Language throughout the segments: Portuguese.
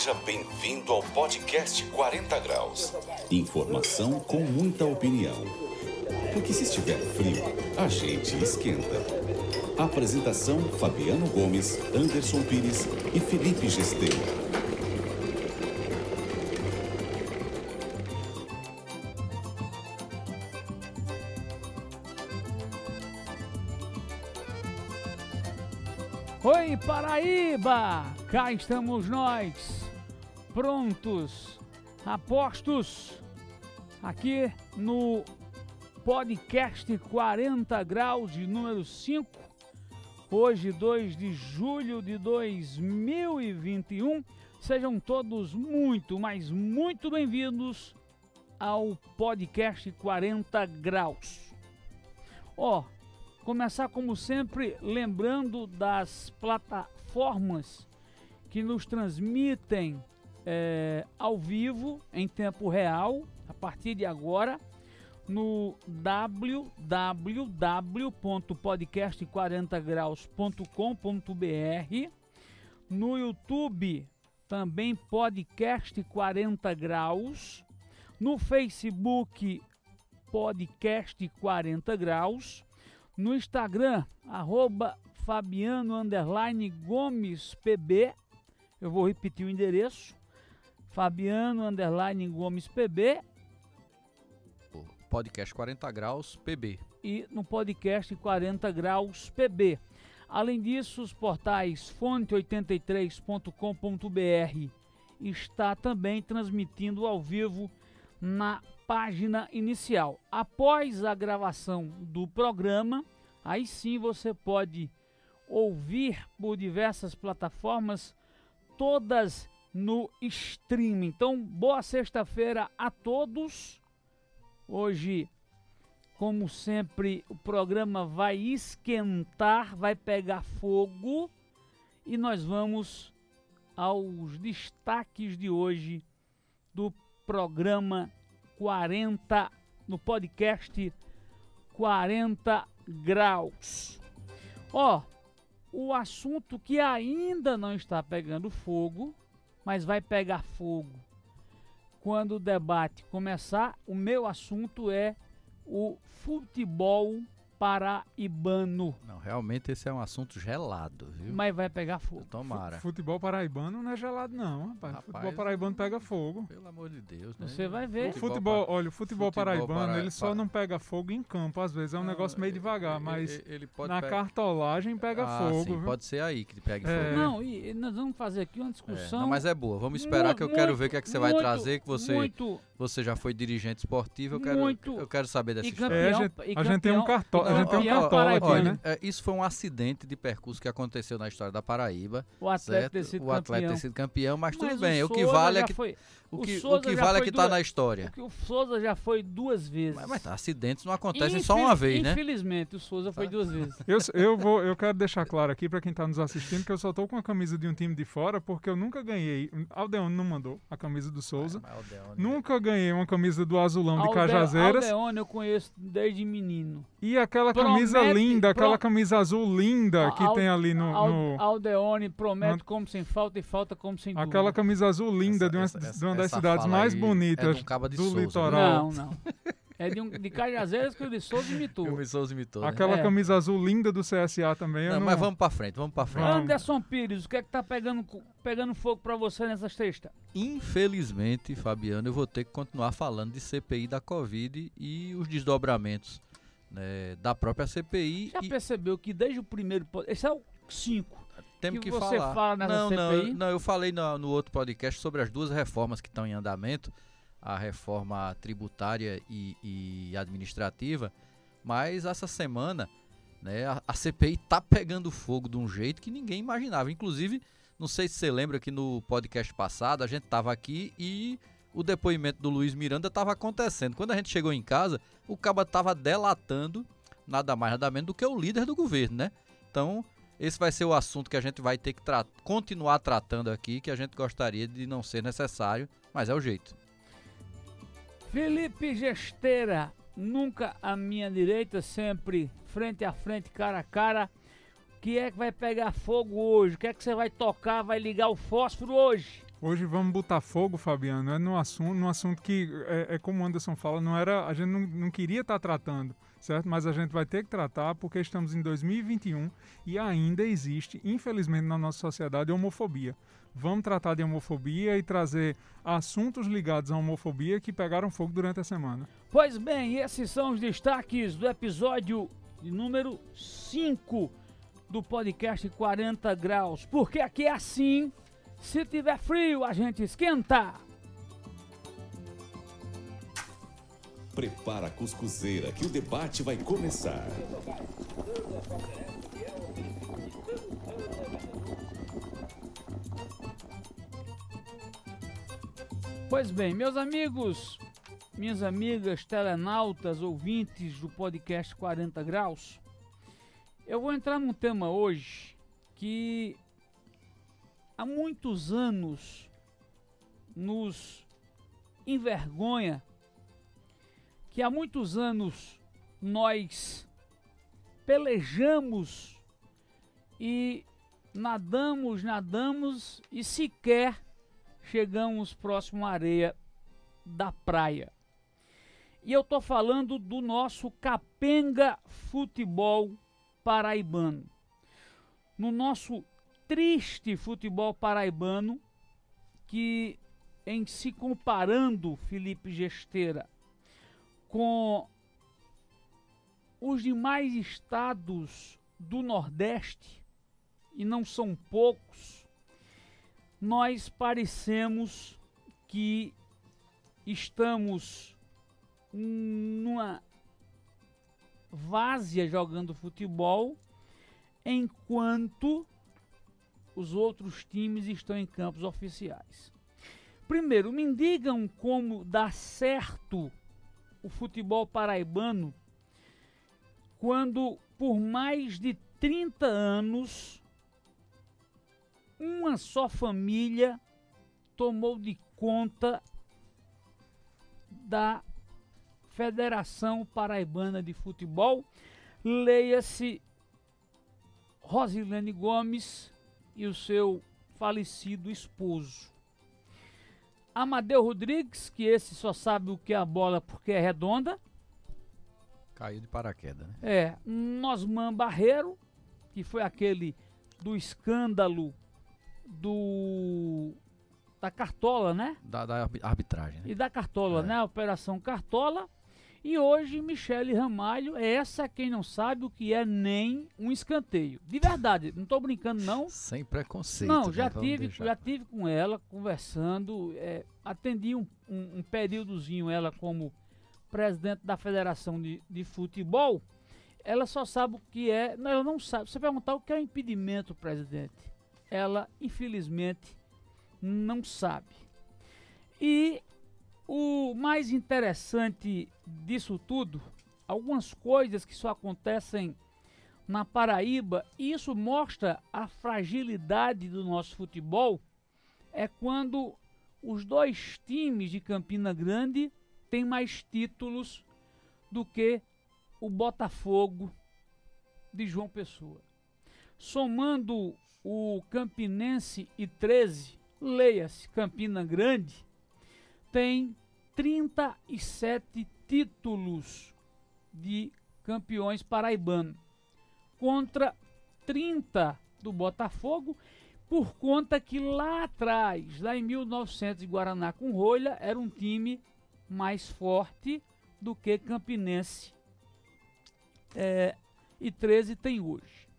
Seja bem-vindo ao podcast 40 Graus. Informação com muita opinião. Porque se estiver frio, a gente esquenta. Apresentação: Fabiano Gomes, Anderson Pires e Felipe Gesteira. Oi, Paraíba! Cá estamos nós, prontos, apostos, aqui no podcast 40 graus de número 5, hoje 2 de julho de 2021. Sejam todos muito, mas muito bem-vindos ao podcast 40 graus. Ó, oh, Começar, como sempre, lembrando das plataformas que nos transmitem é, ao vivo, em tempo real, a partir de agora, no www.podcast40graus.com.br, no YouTube, também Podcast 40 Graus, no Facebook, Podcast 40 Graus no Instagram, arroba Fabiano Gomes PB. Eu vou repetir o endereço. Fabiano Underline Gomes PB. Podcast 40 Graus PB. E no podcast 40 Graus PB. Além disso, os portais fonte83.com.br está também transmitindo ao vivo na página inicial. Após a gravação do programa, aí sim você pode ouvir por diversas plataformas, todas no streaming. Então, boa sexta-feira a todos. Hoje, como sempre, o programa vai esquentar, vai pegar fogo e nós vamos aos destaques de hoje do programa 40 no podcast 40 graus. Ó, o assunto que ainda não está pegando fogo, mas vai pegar fogo quando o debate começar. O meu assunto é o futebol paraibano. Não, realmente esse é um assunto gelado, viu? Mas vai pegar fogo. Tomara. Futebol paraibano não é gelado não, rapaz. rapaz futebol paraibano pega fogo. Pelo amor de Deus, né? Você vai ver. O futebol, olha, o futebol, futebol paraibano, para... ele só não pega fogo em campo, às vezes é um não, negócio meio devagar, ele, mas ele, ele na cartolagem pega ah, fogo. Sim, pode ser aí que pega é. fogo. Não, e nós vamos fazer aqui uma discussão. É, não, mas é boa. Vamos esperar muito, que eu quero ver o que é que você muito, vai trazer, que você muito, você já foi dirigente esportivo, eu quero muito, eu quero saber dessa história. É, a, gente, a gente tem um cartão, a gente tem um cartão Olha, né? É, isso foi um acidente de percurso que aconteceu na história da Paraíba. O atleta ter sido o atleta ter sido campeão, mas, mas tudo bem. O, o que vale é que foi, o que, o, o que vale é que está na história. O, o Souza já foi duas vezes. Mas, mas tá, acidentes não acontecem Infel, só uma vez, né? Infelizmente, o Souza foi tá. duas vezes. Eu, eu, vou, eu quero deixar claro aqui para quem está nos assistindo que eu só estou com a camisa de um time de fora porque eu nunca ganhei. Aldeone não mandou a camisa do Souza. nunca ganhei uma camisa do Azulão Alde, de Cajazeiras. Aldeone eu conheço desde menino. E aquela Promete, camisa linda, aquela camisa azul linda que tem ali no, no... Aldeone promete no... como sem falta e falta como sem dúvida. Aquela camisa azul linda essa, de, uma, essa, de uma das cidades mais bonitas é do Souza, litoral. Não, não. É de, um, de Cajazeiras que o de Souza imitou. O de Souza imitou. Né? Aquela é. camisa azul linda do CSA também. Não, não... Mas vamos pra frente, vamos pra frente. Anderson Pires, o que é que tá pegando, pegando fogo pra você nessa sexta? Infelizmente, Fabiano, eu vou ter que continuar falando de CPI da Covid e os desdobramentos né, da própria CPI. Já e... percebeu que desde o primeiro. Esse é o 5. Temos que, que você falar. fala nessa não, CPI? Não, não, eu falei no, no outro podcast sobre as duas reformas que estão em andamento a reforma tributária e, e administrativa, mas essa semana né, a, a CPI está pegando fogo de um jeito que ninguém imaginava. Inclusive, não sei se você lembra que no podcast passado a gente estava aqui e o depoimento do Luiz Miranda estava acontecendo. Quando a gente chegou em casa, o Caba estava delatando nada mais nada menos do que o líder do governo, né? Então, esse vai ser o assunto que a gente vai ter que tra continuar tratando aqui, que a gente gostaria de não ser necessário, mas é o jeito. Felipe Gesteira, nunca à minha direita, sempre frente a frente, cara a cara. O que é que vai pegar fogo hoje? O que é que você vai tocar, vai ligar o fósforo hoje? Hoje vamos botar fogo, Fabiano, é no assunto, no assunto que é, é como Anderson fala, não era, a gente não, não queria estar tá tratando, certo? Mas a gente vai ter que tratar porque estamos em 2021 e ainda existe, infelizmente, na nossa sociedade, homofobia. Vamos tratar de homofobia e trazer assuntos ligados à homofobia que pegaram fogo durante a semana. Pois bem, esses são os destaques do episódio número 5 do podcast 40 Graus. Porque aqui é assim se tiver frio, a gente esquenta. Prepara a cuscuzeira que o debate vai começar. Pois bem, meus amigos, minhas amigas telenautas, ouvintes do podcast 40 Graus, eu vou entrar num tema hoje que há muitos anos nos envergonha, que há muitos anos nós pelejamos e nadamos, nadamos e sequer chegamos próximo à areia da praia. E eu tô falando do nosso Capenga Futebol Paraibano. No nosso triste futebol paraibano que, em se comparando, Felipe Gesteira, com os demais estados do Nordeste, e não são poucos, nós parecemos que estamos numa várzea jogando futebol, enquanto os outros times estão em campos oficiais. Primeiro, me digam como dá certo o futebol paraibano quando por mais de 30 anos uma só família tomou de conta da Federação Paraibana de Futebol, leia-se Rosilene Gomes e o seu falecido esposo. Amadeu Rodrigues, que esse só sabe o que é a bola porque é redonda. Caiu de paraquedas, né? É. Nosman Barreiro, que foi aquele do escândalo do da Cartola, né? Da, da arbitragem. Né? E da Cartola, é. né? Operação Cartola. E hoje, Michele Ramalho, essa quem não sabe o que é nem um escanteio. De verdade, não estou brincando não. Sem preconceito. Não, né? já tive, já tive com ela conversando, é, atendi um, um, um, períodozinho ela como presidente da Federação de, de Futebol. Ela só sabe o que é, não, ela não sabe. Você perguntar o que é impedimento, presidente, ela infelizmente não sabe. E o mais interessante disso tudo, algumas coisas que só acontecem na Paraíba, e isso mostra a fragilidade do nosso futebol, é quando os dois times de Campina Grande têm mais títulos do que o Botafogo de João Pessoa. Somando o Campinense e 13, leia-se Campina Grande, tem 37 títulos de campeões paraibano contra 30 do Botafogo, por conta que lá atrás, lá em 1900 Guaraná com Rolha, era um time mais forte do que Campinense é, e 13 tem hoje.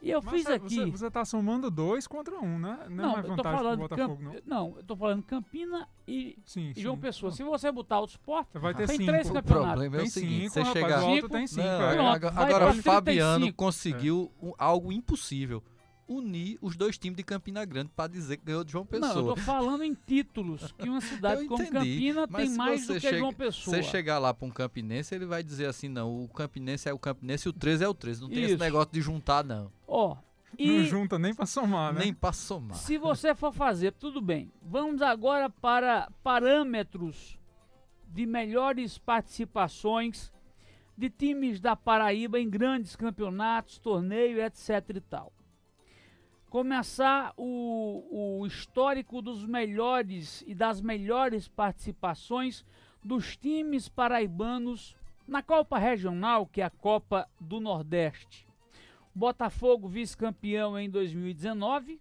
E eu Mas fiz aqui. Você está somando dois contra um, né? Não, não é mais vantagem pro Botafogo, Camp... não. Não, eu tô falando Campina e, sim, e João sim. Pessoa. Se você botar o esporte, vai ter tem cinco. três campeonatos. O problema é o tem seguinte: cinco, você rapaz, chegar. Cinco, tem cinco. Não, é. Pronto, agora, Fabiano conseguiu é. um, algo impossível unir os dois times de Campina Grande para dizer que ganhou de João Pessoa. Não, eu tô falando em títulos, que uma cidade como Campina tem mais do que chega, João Pessoa. Se você chegar lá para um campinense, ele vai dizer assim, não, o campinense é o campinense e o 13 é o 13. Não tem Isso. esse negócio de juntar, não. Ó, e não junta nem para somar, né? Nem para somar. Se você for fazer, tudo bem. Vamos agora para parâmetros de melhores participações de times da Paraíba em grandes campeonatos, torneio, etc e tal. Começar o, o histórico dos melhores e das melhores participações dos times paraibanos na Copa Regional, que é a Copa do Nordeste. Botafogo vice-campeão em 2019,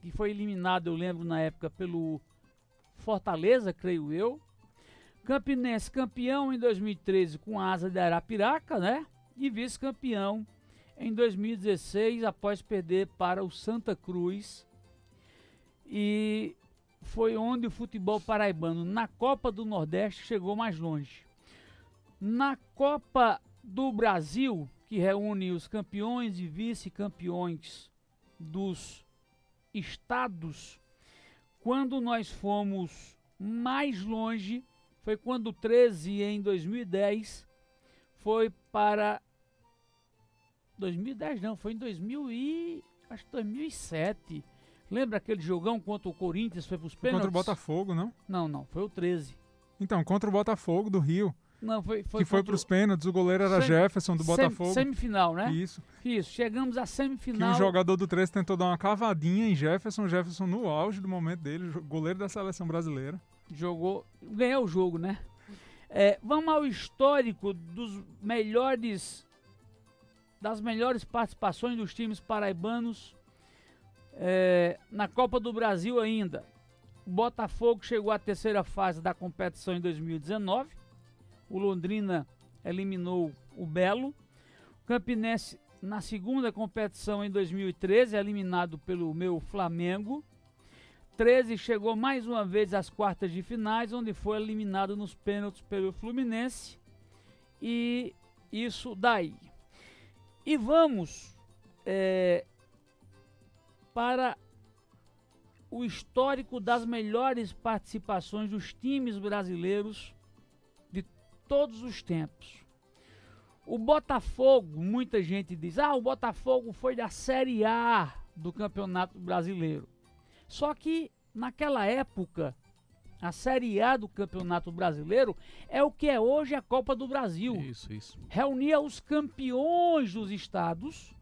que foi eliminado, eu lembro na época, pelo Fortaleza, creio eu. Campinense campeão em 2013 com a asa de Arapiraca, né? E vice-campeão em 2016 após perder para o Santa Cruz. E foi onde o futebol paraibano na Copa do Nordeste chegou mais longe. Na Copa do Brasil, que reúne os campeões e vice-campeões dos estados, quando nós fomos mais longe, foi quando o 13 em 2010 foi para 2010 não, foi em 2000 e acho que 2007. Lembra aquele jogão contra o Corinthians foi pros pênaltis? Contra o Botafogo, não? Não, não, foi o 13. Então, contra o Botafogo do Rio. Não, foi, foi que foi para os pênaltis, o goleiro era Sem, Jefferson do Botafogo. Semifinal, né? Isso. Isso, chegamos à semifinal. Que um jogador do 13 tentou dar uma cavadinha em Jefferson, Jefferson no auge do momento dele, goleiro da seleção brasileira. Jogou, ganhou o jogo, né? É, vamos ao histórico dos melhores das melhores participações dos times paraibanos é, na Copa do Brasil ainda. O Botafogo chegou à terceira fase da competição em 2019. O Londrina eliminou o Belo. O Campinense na segunda competição em 2013, eliminado pelo meu Flamengo. 13 chegou mais uma vez às quartas de finais, onde foi eliminado nos pênaltis pelo Fluminense. E isso daí. E vamos é, para o histórico das melhores participações dos times brasileiros de todos os tempos. O Botafogo, muita gente diz: ah, o Botafogo foi da Série A do Campeonato Brasileiro. Só que naquela época a Série A do Campeonato Brasileiro é o que é hoje a Copa do Brasil. Isso, isso. Reunia os campeões dos estados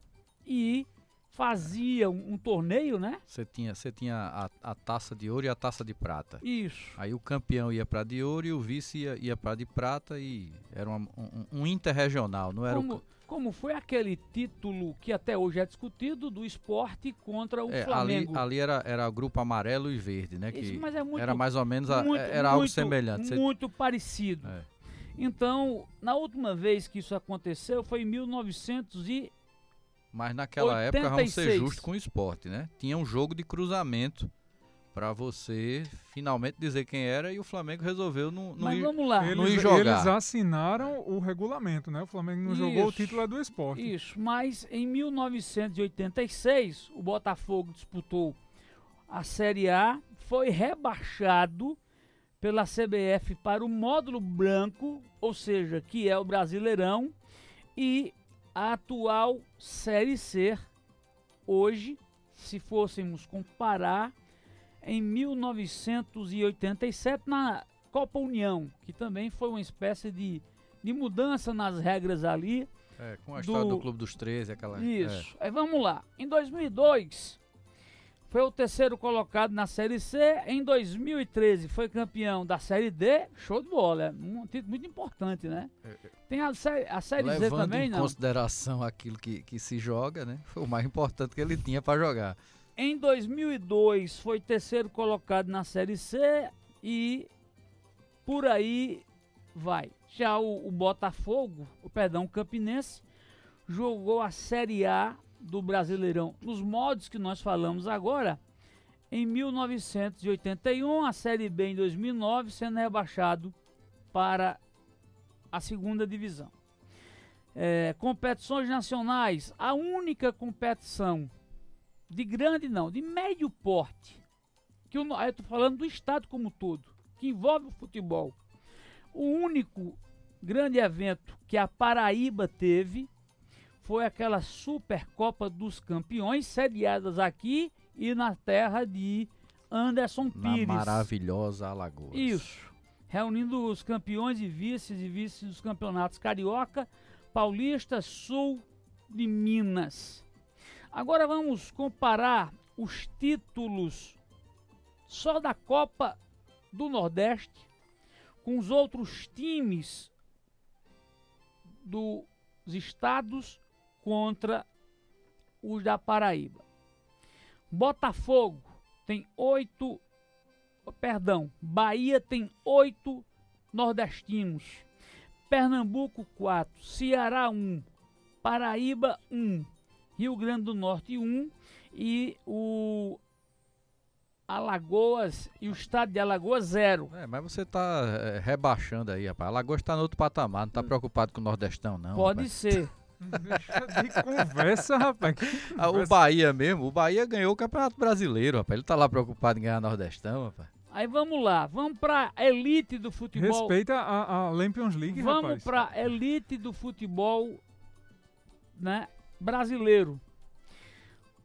e fazia um, um torneio, né? Você tinha, você tinha a, a, taça de ouro e a taça de prata. Isso. Aí o campeão ia para de ouro e o vice ia, ia para de prata e era uma, um, um interregional, não era Como... o como foi aquele título que até hoje é discutido do esporte contra o é, Flamengo. Ali, ali, era, era grupo amarelo e verde, né? Isso, que é muito, era mais ou menos a, muito, era algo muito, semelhante. Muito parecido. É. Então, na última vez que isso aconteceu foi em 1900 e mas naquela 86. época, vamos ser justos com o esporte, né? Tinha um jogo de cruzamento para você finalmente dizer quem era e o Flamengo resolveu não, não, ir, vamos lá. Não eles, ir jogar. Eles assinaram o regulamento, né? O Flamengo não isso, jogou, o título é do esporte. Isso, mas em 1986 o Botafogo disputou a Série A, foi rebaixado pela CBF para o módulo branco, ou seja, que é o Brasileirão, e a atual Série C hoje, se fôssemos comparar em 1987 na Copa União, que também foi uma espécie de, de mudança nas regras ali. É, com a história do, do Clube dos 13, aquela... Isso. É. Aí vamos lá. Em 2002, foi o terceiro colocado na Série C. Em 2013, foi campeão da Série D. Show de bola. É um título muito importante, né? É, é. Tem a, série, a série Z também, em não? consideração aquilo que, que se joga, né? Foi o mais importante que ele tinha para jogar. Em 2002 foi terceiro colocado na Série C e por aí vai. Já o, o Botafogo, o perdão, o Campinense, jogou a Série A do Brasileirão nos modos que nós falamos agora. Em 1981, a Série B em 2009, sendo rebaixado para a segunda divisão. É, competições nacionais, a única competição de grande não, de médio porte, que eu estou falando do estado como um todo, que envolve o futebol. O único grande evento que a Paraíba teve foi aquela Supercopa dos Campeões, sediadas aqui e na terra de Anderson Pires. Na maravilhosa Alagoas. Isso. Reunindo os campeões e vices e vices dos campeonatos Carioca, Paulista, Sul de Minas. Agora vamos comparar os títulos só da Copa do Nordeste com os outros times dos estados contra os da Paraíba. Botafogo tem oito, perdão, Bahia tem oito nordestinos, Pernambuco quatro, Ceará um, Paraíba um, Rio Grande do Norte um e o Alagoas e o estado de Alagoas zero. É, mas você está é, rebaixando aí, rapaz. Alagoas está no outro patamar, não está preocupado com o Nordestão, não. Pode rapaz. ser. Deixa de conversa, rapaz. Ah, o Bahia mesmo, o Bahia ganhou o Campeonato Brasileiro, rapaz. Ele tá lá preocupado em ganhar Nordestão, rapaz. Aí vamos lá, vamos pra elite do futebol. Respeita a, a Lampions League, Vamos rapaz. pra elite do futebol né, brasileiro.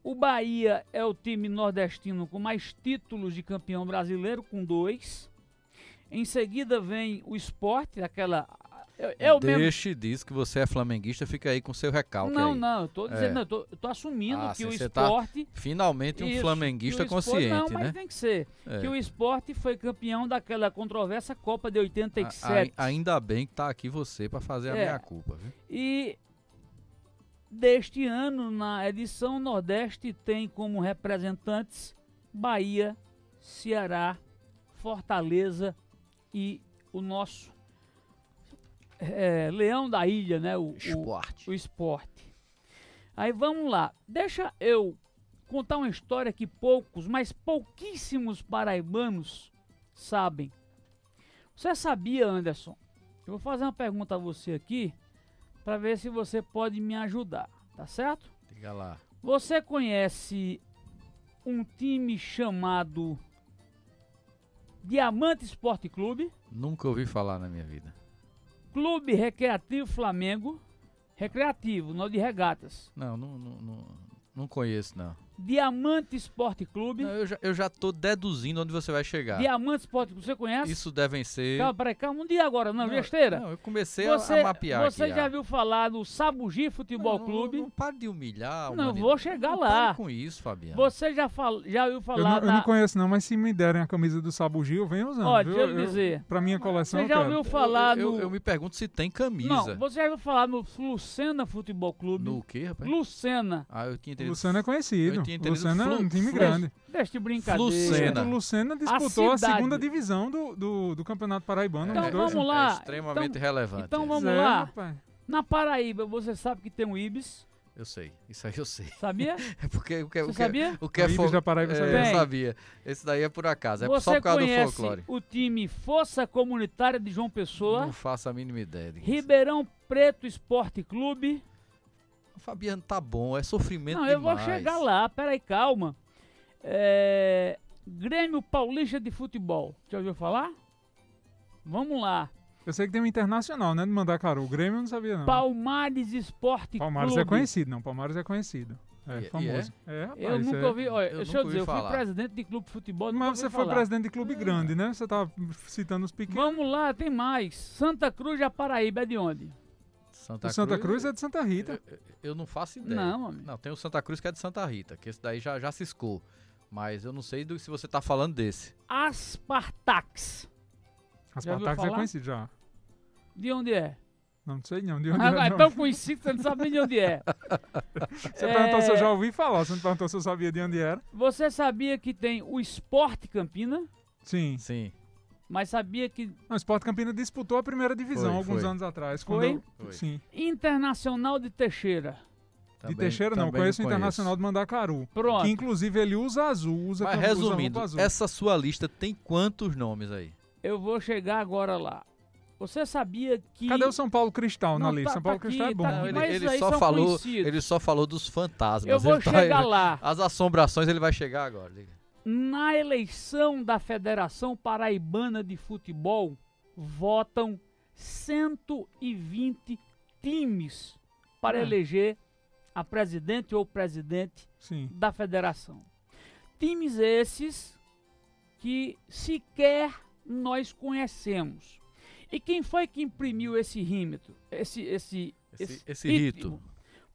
O Bahia é o time nordestino com mais títulos de campeão brasileiro, com dois. Em seguida vem o esporte, aquela. Eu, eu mesmo. Deixe disso que você é flamenguista, fica aí com seu recalque Não, aí. não, eu tô dizendo, É. não, eu tô, eu tô assumindo Ah, que sim, o tá esporte. Finalmente um Isso, flamenguista o esporte- consciente, não, mas né? tem que ser. É. Que o esporte foi campeão daquela controversa Copa de A- 87. a- ainda bem que tá aqui você para fazer a É. minha culpa, viu? E deste ano, na edição Nordeste, tem como representantes Bahia, Ceará, Fortaleza e o nosso é, Leão da Ilha, né? O, o, Esporte. o esporte. Aí vamos lá. Deixa eu contar uma história que poucos, mas pouquíssimos paraibanos sabem. Você sabia, Anderson? Eu vou fazer uma pergunta a você aqui para ver se você pode me ajudar, tá certo? Diga lá. Você conhece um time chamado Diamante Esporte Clube, Nunca ouvi falar na minha vida. Clube Recreativo Flamengo, recreativo, não de regatas. Não, não, não, não, não conheço, não. Diamante Esporte Clube, Não, eu, já, eu já tô deduzindo onde você vai chegar. Diamante Esporte Clube, você conhece? Isso devem ser. Calma, peraí, calma, um dia agora, não, besteira. Não, eu comecei a- você a mapear você aqui. já ah. viu falar do Sabugi Futebol Não, Clube? Não, não pare de humilhar. Não, humanidade. vou chegar Não lá. com isso, Fabiano. Você já, fal, já ouviu Eu falar não, eu da... não conheço não, mas se me derem a camisa do Sabugi, eu venho usando, Ó, viu? deixa eu lhe dizer. Pra minha coleção, Você eu já ouviu falar eu, no... eu, eu me pergunto se tem camisa. Não, você já ouviu falar no Lucena Futebol Clube? No quê, rapaz? Lucena. Ah, eu tinha O entendido. Luciano é conhecido. Eu tinha O Luciano é um time grande. Deixa de brincadeira. Lucena. O Lucena disputou a, cidade. segunda divisão do, do, do Campeonato Paraibano. Então vamos anos. lá. É extremamente Então- relevante. então é. vamos Zé, lá. rapaz. Na Paraíba, você sabe que tem um Ibis, Eu sei, isso aí eu sei. sabia? É porque o que, Você o que, sabia? o que é O Ibis fol- da Paraíba, é, sabia? eu Tem. sabia. Esse daí é por acaso, é você só por causa do conhece folclore. o time Força Comunitária de João Pessoa, Não faço a mínima ideia. Ribeirão Preto Esporte Clube. Fabiano tá bom, é sofrimento Não, eu vou chegar lá, peraí, calma. É, Grêmio Paulista de Futebol, já ouviu falar? Vamos lá. Eu sei que tem um internacional, né? De Mandacaru. O Grêmio eu não sabia, não. Palmares Esporte Palmares Clube. é conhecido, não. Palmares é conhecido. É E- e famoso. É, rapaz. Eu nunca é- ouvi, olha, eu deixa eu dizer, eu fui presidente de clube de futebol, Mas você foi falar. presidente de clube grande, né? Você tá citando os pequenos. Vamos lá, tem mais. Santa Cruz da Paraíba é de onde? Santa, o Santa Cruz é de Santa Rita. Eu, eu não faço ideia. Não, amigo. Não, tem o Santa Cruz que é de Santa Rita, que esse daí já, já ciscou. Mas eu não sei do, se você tá falando desse. Aspartax. As Já ouviu Patax é conhecido já. De onde é? Não, não sei não. De onde Ah, é, é não. tão conhecido que você não sabe nem de onde é. Você perguntou se eu É, já ouvi falar. Você não perguntou se eu sabia de onde era. Você sabia que tem o Esporte Campina, Sim. Sim. Mas sabia que Não, o Sport Campina disputou a primeira divisão Foi, alguns foi. anos atrás. Foi? Quando eu- Foi. Sim. Internacional de Teixeira. de Também- Teixeira não. também Conheço o Internacional de Mandacaru. Pronto. Que inclusive ele usa azul. Usa Mas usa resumindo, roupa azul. essa sua lista tem quantos nomes aí? Eu vou chegar agora lá. Você sabia que. Cadê o São Paulo Cristal na Não, lista? tá- São Paulo tá Cristal aqui, é bom. tá aqui. ele, mas ele só falou, conhecidos. ele só falou dos fantasmas. Eu vou Ele tá- chegar lá. As assombrações ele vai chegar agora. diga. Na eleição da Federação Paraibana de Futebol, votam 120 times para É. eleger a presidente ou presidente Sim. da federação. Times esses que sequer nós conhecemos. E quem foi que imprimiu esse rímetro? Esse, esse, Esse, esse rito.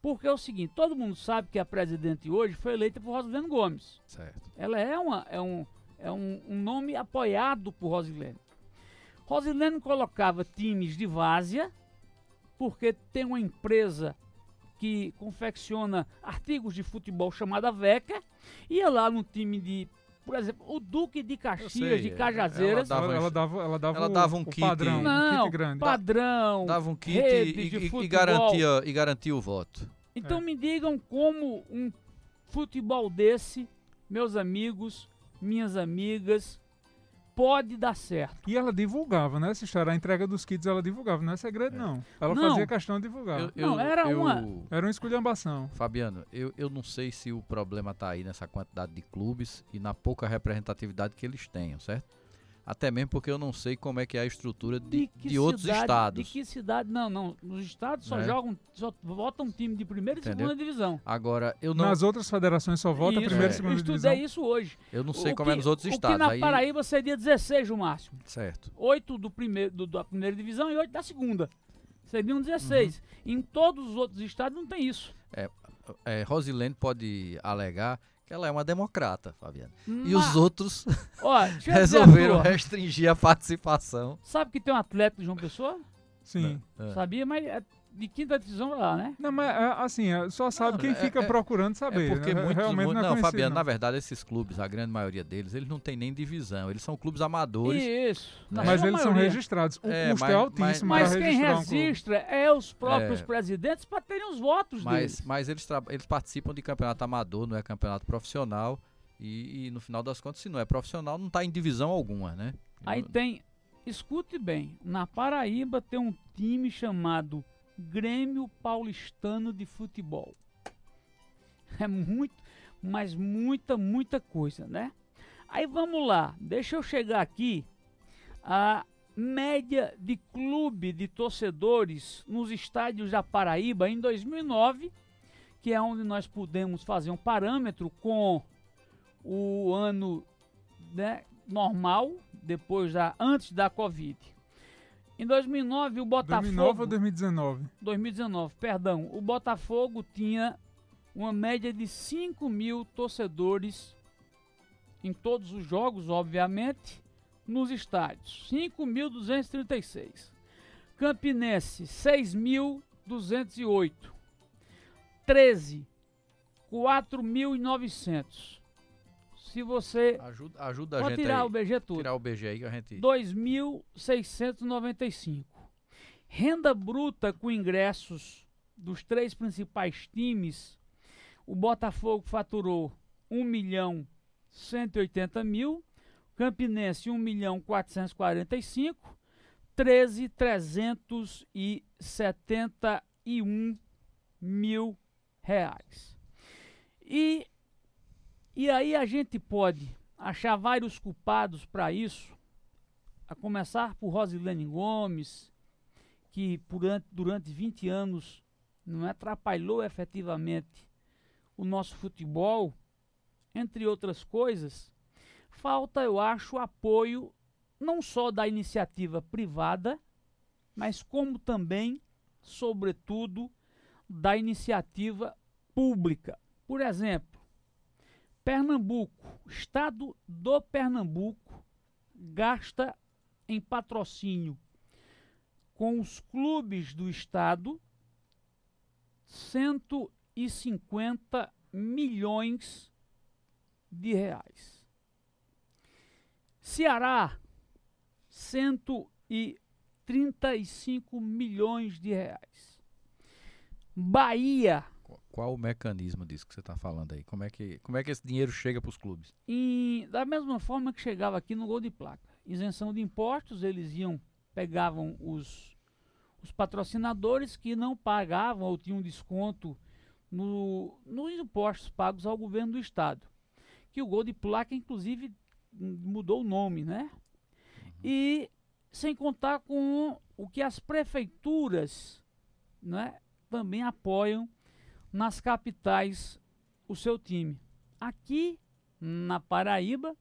Porque é o seguinte, todo mundo sabe que a presidente hoje foi eleita por Rosilene Gomes. Certo. Ela é, uma, é, um, é um, um nome apoiado por Rosilene. Rosilene colocava times de várzea, porque tem uma empresa que confecciona artigos de futebol chamada VECA, ia lá no time de por exemplo, o Duque de Caxias, sei, de Cajazeiras. Ela dava, ela dava, ela dava, ela dava um kit, padrão, não, um kit grande. Padrão. Dava um kit e, e, e, garantia, e garantia o voto. Então é. me digam como um futebol desse, meus amigos, minhas amigas, pode dar certo. E ela divulgava, né? Se história, a entrega dos kits ela divulgava, não é segredo é. não. Ela não, fazia questão de divulgar. Eu, eu, não, era eu, uma... Era uma esculhambação. Fabiano, eu, eu não sei se o problema está aí nessa quantidade de clubes e na pouca representatividade que eles tenham, certo? Até mesmo porque eu não sei como é que é a estrutura de, de, de outros estados. De que cidade? Não, não. Nos estados só é. jogam, só votam um time de primeira Entendeu? e segunda divisão. Agora, eu não. Nas outras federações só vota primeira é. e segunda divisão. Eu estudei isso hoje. Eu não sei o como que, é nos outros estados. O que na aí... Paraíba seria 16 no máximo. Certo. Oito do primeiro, do, da primeira divisão e oito da segunda. Seriam 16. Uhum. Em todos os outros estados não tem isso. É, é, Rosilene pode alegar que ela é uma democrata, Fabiana. E os outros ó, resolveram restringir a participação. Sabe que tem um atleta de João Pessoa? Sim. É. Sabia, mas é de quinta divisão lá, né? Não, mas é, assim, é, só sabe não, quem é, fica é, procurando saber. É porque né? muitos, realmente não, não Fabiano, na verdade, esses clubes, a grande maioria deles, eles não tem nem divisão. Eles são clubes amadores. Isso. Né? Mas eles maioria. são registrados. O custo é altíssimo. Mas, mas quem registra um é os próprios presidentes para terem os votos mas, deles. Mas eles, eles participam de campeonato amador, não é campeonato profissional. E, e, no final das contas, se não é profissional, não está em divisão alguma, né? Aí tem, escute bem, na Paraíba tem um time chamado Grêmio Paulistano de Futebol. É muito, mas muita, muita coisa, né? Aí vamos lá, deixa eu chegar aqui a média de clube de torcedores nos estádios da Paraíba em 2009, que é onde nós pudemos fazer um parâmetro com o ano né, normal, depois da, antes da Covid. Em 2009, o Botafogo. 2009 ou 2019? 2019, perdão. O Botafogo tinha uma média de 5 mil torcedores em todos os jogos, obviamente, nos estádios. 5.236. Campinense, 6.208. 13, 4.900 se você. Ajuda, ajuda a gente. tirar aí. o BG tudo. Tirar o BG aí que a gente. 2.695. Renda bruta com ingressos dos três principais times. O Botafogo faturou 1 milhão 180 mil. Campinense 1 milhão 445. 13 371 mil reais. E e aí a gente pode achar vários culpados para isso, a começar por Rosilene Gomes, que durante, durante 20 anos não atrapalhou efetivamente o nosso futebol, entre outras coisas, falta, eu acho, apoio não só da iniciativa privada, mas como também, sobretudo, da iniciativa pública. Por exemplo, Pernambuco, estado do Pernambuco, gasta em patrocínio com os clubes do estado 150 milhões de reais. Ceará, 135 milhões de reais. Bahia, qual o mecanismo disso que você está falando aí? Como é, que, como é que esse dinheiro chega para os clubes? E da mesma forma que chegava aqui no gol de placa. Isenção de impostos, eles iam, pegavam os, os patrocinadores que não pagavam ou tinham desconto no, nos impostos pagos ao governo do estado. Que o gol de placa, inclusive, mudou o nome, né? Uhum. E sem contar com o que as prefeituras né, também apoiam nas capitais o seu time. Aqui na Paraíba,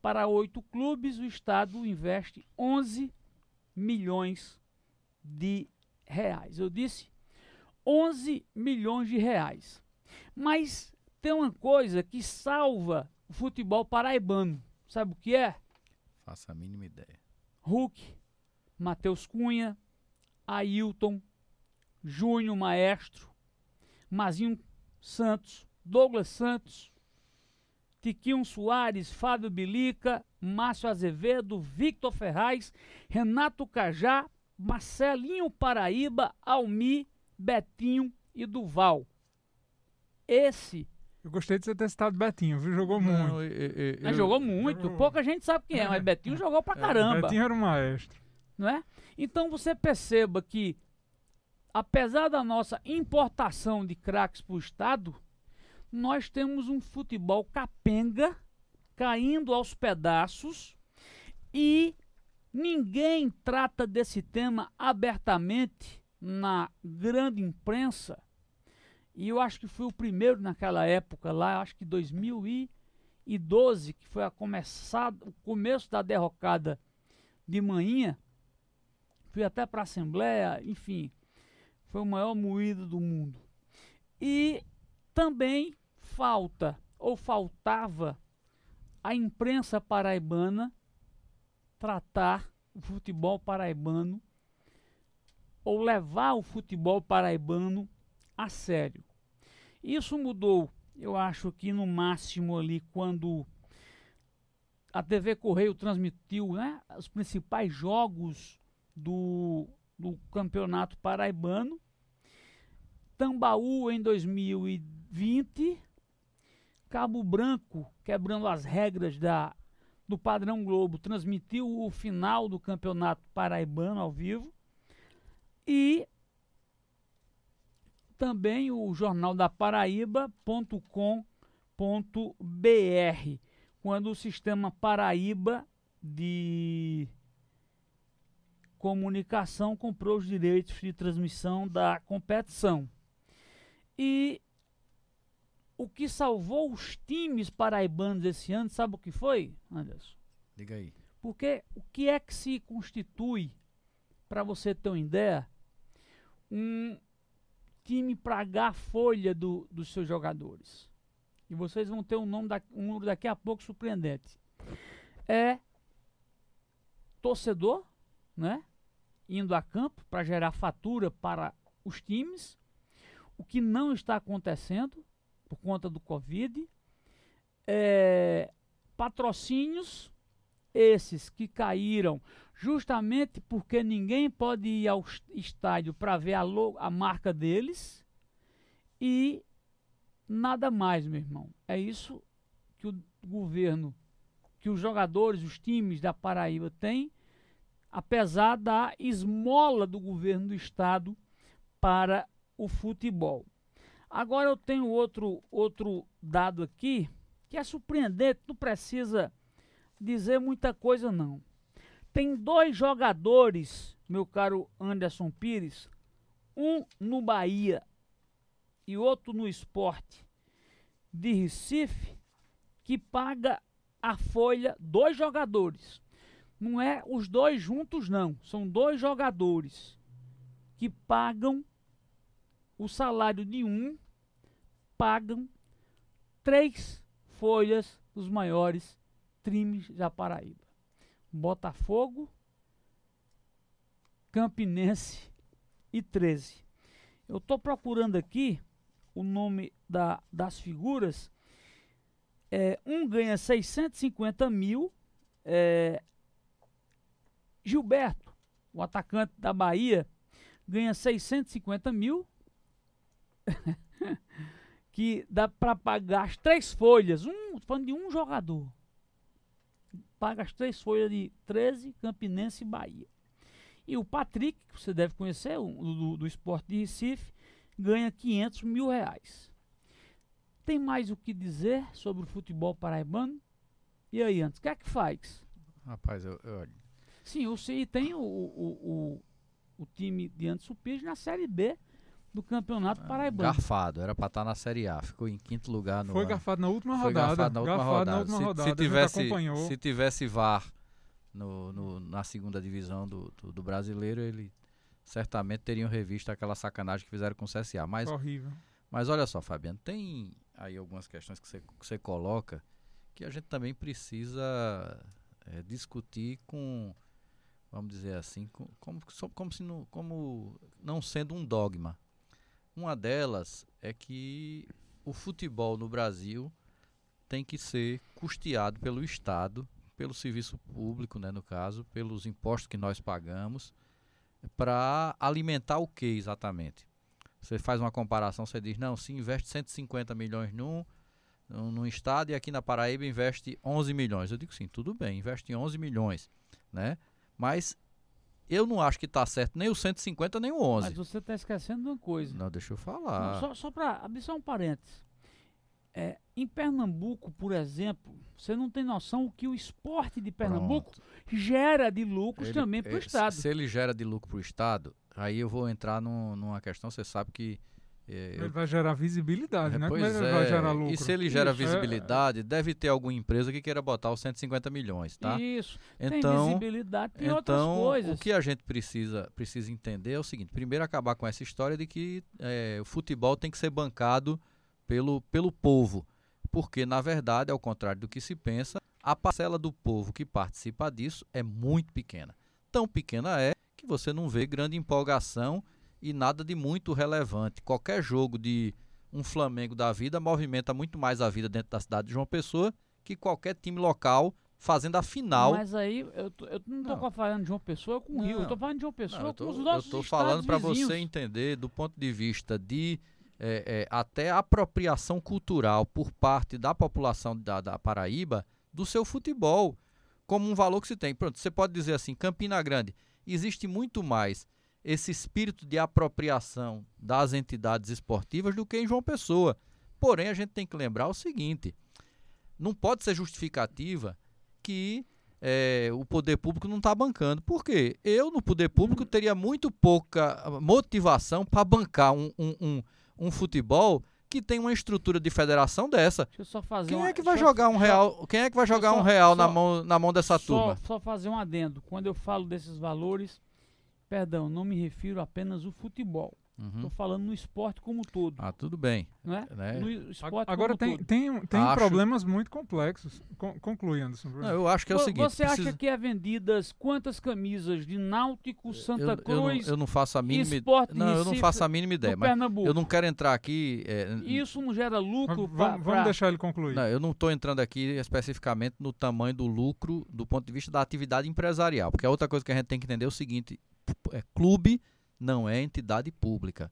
para oito clubes, o Estado investe 11 milhões de reais. Eu disse 11 milhões de reais. Mas tem uma coisa que salva o futebol paraibano. Sabe o que é? Faça a mínima ideia. Hulk, Matheus Cunha, Ailton, Júnior Maestro, Mazinho Santos, Douglas Santos, Tiquinho Soares, Fábio Bilica, Márcio Azevedo, Victor Ferraz, Renato Cajá, Marcelinho Paraíba, Almi, Betinho e Duval. Esse. Eu gostei de você ter citado Betinho, viu? Jogou Não, muito. Eu, eu, eu, jogou muito. Jogou... Pouca gente sabe quem é, mas Betinho jogou pra é, caramba. Betinho era um maestro. Não é? Então você perceba que, apesar da nossa importação de craques para o Estado, nós temos um futebol capenga caindo aos pedaços e ninguém trata desse tema abertamente na grande imprensa. E eu acho que fui o primeiro naquela época lá, acho que 2012, que foi a começado, o começo da derrocada de manhã. Fui até para a Assembleia, enfim, foi o maior moído do mundo. E também falta ou faltava a imprensa paraibana tratar o futebol paraibano ou levar o futebol paraibano a sério. Isso mudou, eu acho que no máximo ali quando a TV Correio transmitiu né, os principais jogos do, do campeonato paraibano. Tambaú em 2020 Cabo Branco, quebrando as regras da, do padrão Globo, transmitiu o final do campeonato paraibano ao vivo. E também o jornal da Paraíba.com.br, quando o sistema Paraíba de comunicação comprou os direitos de transmissão da competição. E o que salvou os times paraibanos esse ano, sabe o que foi, Anderson? Diga aí. Porque o que é que se constitui, para você ter uma ideia, um time para a folha do, dos seus jogadores? E vocês vão ter um, nome da, um número daqui a pouco surpreendente. É torcedor, né? Indo a campo para gerar fatura para os times. O que não está acontecendo por conta do Covid. É, patrocínios, esses que caíram justamente porque ninguém pode ir ao estádio para ver a, a marca deles. E nada mais, meu irmão. É isso que o governo, que os jogadores, os times da Paraíba têm, apesar da esmola do governo do estado para o futebol. Agora eu tenho outro, outro dado aqui que é surpreendente, não precisa dizer muita coisa não. Tem dois jogadores, meu caro Anderson Pires, um no Bahia e outro no esporte de Recife, que paga a folha dois jogadores. Não é os dois juntos, não. São dois jogadores que pagam o salário de um pagam três folhas dos maiores times da Paraíba: Botafogo, Campinense e 13. Eu estou procurando aqui o nome da, das figuras. É, um ganha 650 mil. É, Gilberto, o atacante da Bahia, ganha 650 mil. que dá para pagar as três folhas, um, falando de um jogador. Paga as três folhas de 13, Campinense e Bahia. E o Patrick, que você deve conhecer, o, do, do esporte de Recife, ganha 500 mil reais. Tem mais o que dizer sobre o futebol paraibano? E aí, antes, o que é que faz? Rapaz, eu, eu... Sim, o CI tem o, o, o, o time de Antes Supires na Série B do Campeonato ah, Paraibano. Garfado, era para estar tá na Série A, ficou em quinto lugar no Foi ano. garfado na última Foi rodada. Garfado na última garfado rodada. Na última se, rodada. Se, tivesse, se tivesse VAR no, no, na segunda divisão do, do, do, brasileiro, ele certamente teriam revisto aquela sacanagem que fizeram com o CSA. Mas, Horrível. Mas olha só, Fabiano, tem aí algumas questões que você, que você coloca que a gente também precisa é, discutir com, vamos dizer assim, com, como, como, se não, como não sendo um dogma. Uma delas é que o futebol no Brasil tem que ser custeado pelo Estado, pelo serviço público, né, no caso, pelos impostos que nós pagamos, para alimentar o que exatamente? Você faz uma comparação, você diz, não, se investe 150 milhões num, num, estado e aqui na Paraíba investe 11 milhões. Eu digo sim, tudo bem, investe 11 milhões, né? Mas eu não acho que está certo nem o 150 nem o 11. Mas você está esquecendo de uma coisa. Não, deixa eu falar. Não, só só para abrir só um parênteses. É, em Pernambuco, por exemplo, você não tem noção o que o esporte de Pernambuco Pronto. gera de lucros ele, também para o Estado. Se ele gera de lucro para o Estado, aí eu vou entrar num, numa questão, você sabe que. É, ele eu, vai gerar visibilidade, né? Pois é, ele vai gerar lucro. E se ele gera Isso, é, visibilidade, é, deve ter alguma empresa que queira botar os 150 milhões, tá? Isso. Então, tem visibilidade, tem então, outras coisas. O que a gente precisa, precisa entender é o seguinte: primeiro, acabar com essa história de que é, o futebol tem que ser bancado pelo, pelo povo. Porque, na verdade, ao contrário do que se pensa, a parcela do povo que participa disso é muito pequena. Tão pequena é que você não vê grande empolgação e nada de muito relevante. Qualquer jogo de um Flamengo da vida movimenta muito mais a vida dentro da cidade de João Pessoa que qualquer time local fazendo a final. Mas aí eu, tô, eu não estou falando de João Pessoa com o Rio, eu estou falando de João Pessoa não, tô, com os nossos Eu estou falando para você entender do ponto de vista de é, é, até apropriação cultural por parte da população da, da, Paraíba do seu futebol, como um valor que se tem. Pronto, você pode dizer assim, Campina Grande, existe muito mais esse espírito de apropriação das entidades esportivas do que em João Pessoa. Porém, a gente tem que lembrar o seguinte: não pode ser justificativa que é, o poder público não está bancando. Por quê? Eu, no poder público, teria muito pouca motivação para bancar um, um, um um futebol que tem uma estrutura de federação dessa. quem uma, é que vai jogar um real? Quem é que vai jogar só, um real só, na mão na mão dessa só, turma? Só fazer um adendo. Quando eu falo desses valores, perdão, não me refiro apenas ao futebol. Estou uhum. falando no esporte como um todo. Ah, tudo bem. Não é? Né? No esporte Agora tem, todo. tem, tem acho... problemas muito complexos. Con conclui, Anderson. Não, eu acho que é o seguinte. Você precisa... acha que é vendidas quantas camisas de Náutico, Santa eu, Cruz, eu não, eu não faço a mínima esporte Não, eu não faço a mínima ideia. Mas eu não quero entrar aqui. É, Isso não gera lucro. Pra, vamos, pra... deixar ele concluir. Não, eu não estou entrando aqui especificamente no tamanho do lucro do ponto de vista da atividade empresarial, porque a outra coisa que a gente tem que entender é o seguinte: é clube não é entidade pública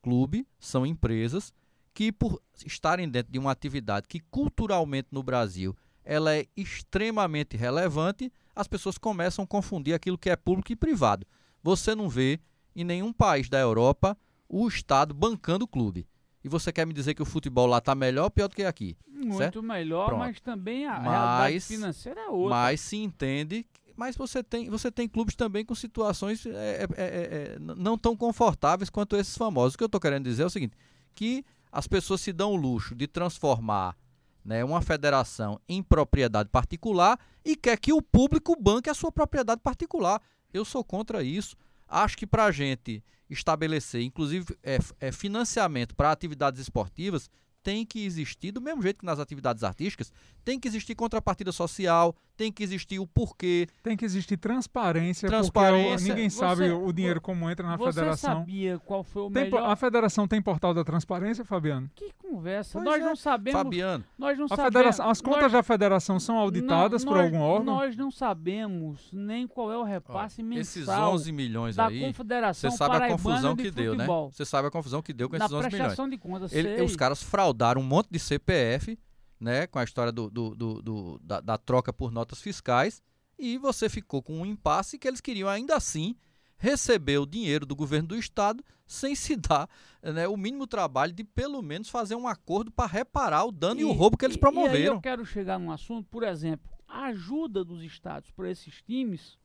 clube são empresas que, por estarem dentro de uma atividade que culturalmente no Brasil ela é extremamente relevante, as pessoas começam a confundir aquilo que é público e privado. Você não vê em nenhum país da Europa o Estado bancando o clube. E você quer me dizer que o futebol lá está melhor ou pior do que aqui? Muito certo? melhor, Pronto. mas também a mas, realidade financeira é outra. Mas se entende mas você tem, você tem clubes também com situações é, é, é, é não tão confortáveis quanto esses famosos. O que eu estou querendo dizer é o seguinte: que as pessoas se dão o luxo de transformar né, uma federação em propriedade particular e quer que o público banque a sua propriedade particular. Eu sou contra isso. Acho que para a gente estabelecer, inclusive, é, é financiamento para atividades esportivas, tem que existir, do mesmo jeito que nas atividades artísticas, tem que existir contrapartida social, tem que existir o porquê. Tem que existir transparência, transparência. porque ninguém sabe o dinheiro como entra na você federação. Você sabia qual foi o tem, melhor... A federação tem portal da transparência, Fabiano? Que conversa. Pois nós é. não sabemos... Fabiano. Nós não sabemos... As contas nós, da federação são auditadas não, por algum órgão? Nós não sabemos nem qual é o repasse Ó, mensal Esses 11 milhões da aí, Confederação você sabe a confusão que deu, né? Você sabe a confusão que deu com esses 11 milhões. De contas, Ele, os caras fraudaram um monte de CPF né, com a história do, do, do, do da, da, troca por notas fiscais, e você ficou com um impasse que eles queriam ainda assim receber o dinheiro do governo do estado sem se dar né, o mínimo trabalho de pelo menos fazer um acordo para reparar o dano e, e, o roubo que eles promoveram. E aí eu quero chegar num assunto, por exemplo, a ajuda dos estados para esses times,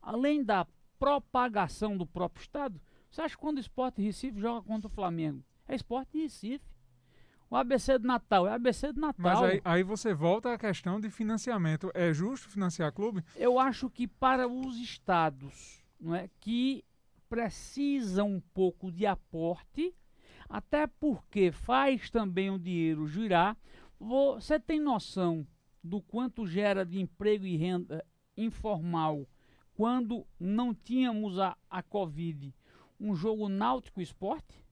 além da propagação do próprio estado, você acha que quando o Esporte Recife joga contra o Flamengo? É Esporte Recife o ABC do Natal. É ABC do Natal. Mas aí, aí, você volta à questão de financiamento. É justo financiar clube? Eu acho que para os estados não é, que precisa um pouco de aporte, até porque faz também o dinheiro girar. Você tem noção do quanto gera de emprego e renda informal quando não tínhamos a, a Covid, um jogo náutico esporte?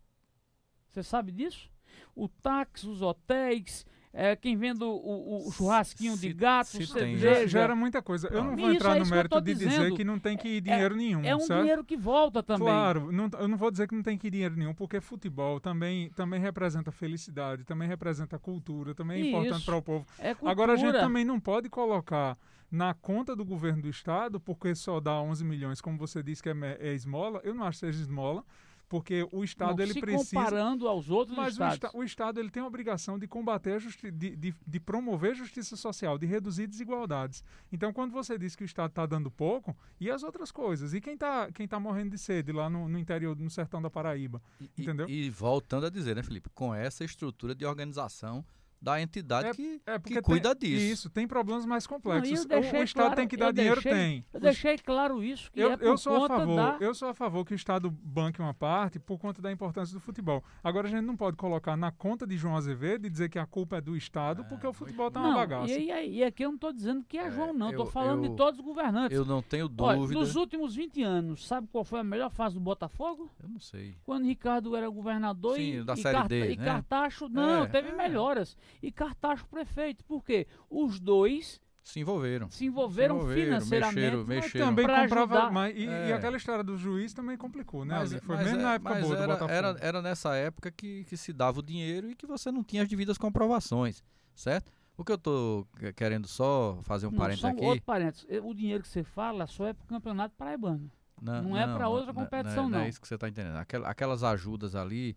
Você sabe disso? O táxi, os hotéis, é, quem vende o, o, churrasquinho se, de gato, cerveja. Já era muita coisa. Eu não vou entrar é no mérito de dizendo. dizer que não tem que ir dinheiro é, nenhum. É um certo? dinheiro que volta também. Claro, não, eu não vou dizer que não tem que ir dinheiro nenhum, porque futebol também, também representa felicidade, também representa cultura, também é importante para o povo. É Agora a gente também não pode colocar na conta do governo do estado, porque só dá 11 milhões, como você disse que é, é esmola, eu não acho que seja esmola, porque o Estado não, ele se precisa. comparando aos outros mas estados. O, o, Estado ele tem a obrigação de combater a justi de, de, de, promover justiça social, de reduzir desigualdades. Então, quando você diz que o Estado está dando pouco, e as outras coisas? E quem está quem tá morrendo de sede lá no, no interior, no sertão da Paraíba? E, entendeu? E, e voltando a dizer, né, Felipe? Com essa estrutura de organização da entidade é, que, é que cuida tem, disso. Isso, tem problemas mais complexos. Não, o, o, Estado claro, tem que dar dinheiro, deixei, tem. Eu deixei claro isso, que eu, é por eu sou conta a favor, da... Eu sou a favor que o Estado banque uma parte por conta da importância do futebol. Agora, a gente não pode colocar na conta de João Azevedo e dizer que a culpa é do Estado, é, porque o futebol está uma bagaça. E, e, e, aqui eu não estou dizendo que é, João, não. Estou falando eu, de todos os governantes. Eu não tenho dúvida. Olha, nos últimos 20 anos, sabe qual foi a melhor fase do Botafogo? Eu não sei. Quando Ricardo era governador Sim, e, da e, série Car D, e né? Cartacho... Não, é, teve é. melhoras. E Cartacho prefeito. Por quê? Os dois se envolveram. Se envolveram, se envolveram financeiramente. Mexeram, mexeram. Também comprava. ajudar. Mas, e, é. e, aquela história do juiz também complicou, né? Mas, Foi mas mesmo é, na época boa era, do Botafogo. Era, era nessa época que, que se dava o dinheiro e que você não tinha as devidas comprovações, certo? O que eu tô querendo só fazer um não, parênteses aqui. Outro parênteses. O dinheiro que você fala só é para o campeonato paraibano. Não, não é para outra competição, não. Não, não é isso que você está entendendo. Aquelas ajudas ali,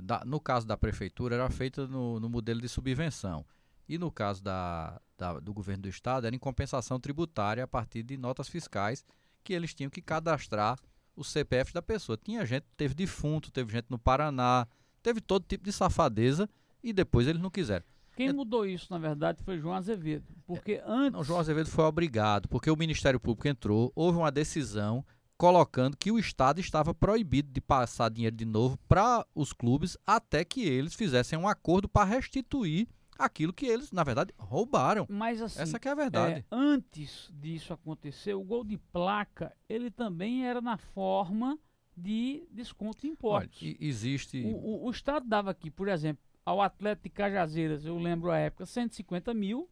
da, no caso da prefeitura, era feita no, no modelo de subvenção. E no caso da, da, do governo do estado, era em compensação tributária a partir de notas fiscais que eles tinham que cadastrar o CPF da pessoa. Tinha gente, teve defunto, teve gente no Paraná, teve todo tipo de safadeza e depois eles não quiseram. Quem mudou isso, na verdade, foi João Azevedo. Porque antes. Não, João Azevedo foi obrigado, porque o Ministério Público entrou, houve uma decisão colocando que o Estado estava proibido de passar dinheiro de novo para os clubes até que eles fizessem um acordo para restituir aquilo que eles, na verdade, roubaram. Mas assim, essa que é a verdade. É, antes disso acontecer, o gol de placa, ele também era na forma de desconto de impostos. Olha, existe... O, o, o, Estado dava aqui, por exemplo, ao atleta de Cajazeiras, eu lembro a época, 150 mil.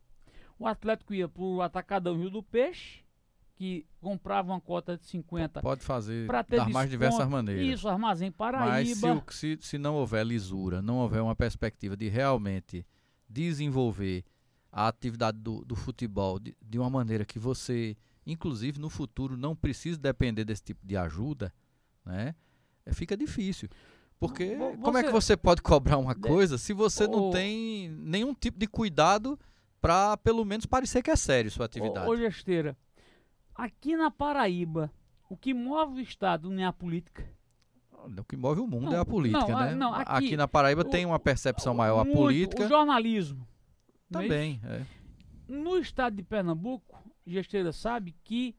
O Atlético ia para o Atacadão Rio do Peixe, que comprava uma cota de 50. Pode fazer das mais diversas maneiras. Isso, Armazém Paraíba. Mas se, se, se não houver lisura, não houver uma perspectiva de realmente desenvolver a atividade do, do futebol de, de, uma maneira que você, inclusive no futuro, não precise depender desse tipo de ajuda, né? É, fica difícil. Porque você, como é que você pode cobrar uma coisa se você não tem nenhum tipo de cuidado para pelo menos parecer que é sério sua atividade? Ô, Gesteira, aqui na Paraíba, o que move o Estado não é a política. O que move o mundo não, é a política, não, né? Não, aqui, aqui, na Paraíba o, tem uma percepção maior a muito, política. O jornalismo. Também, é, No estado de Pernambuco, Gesteira sabe que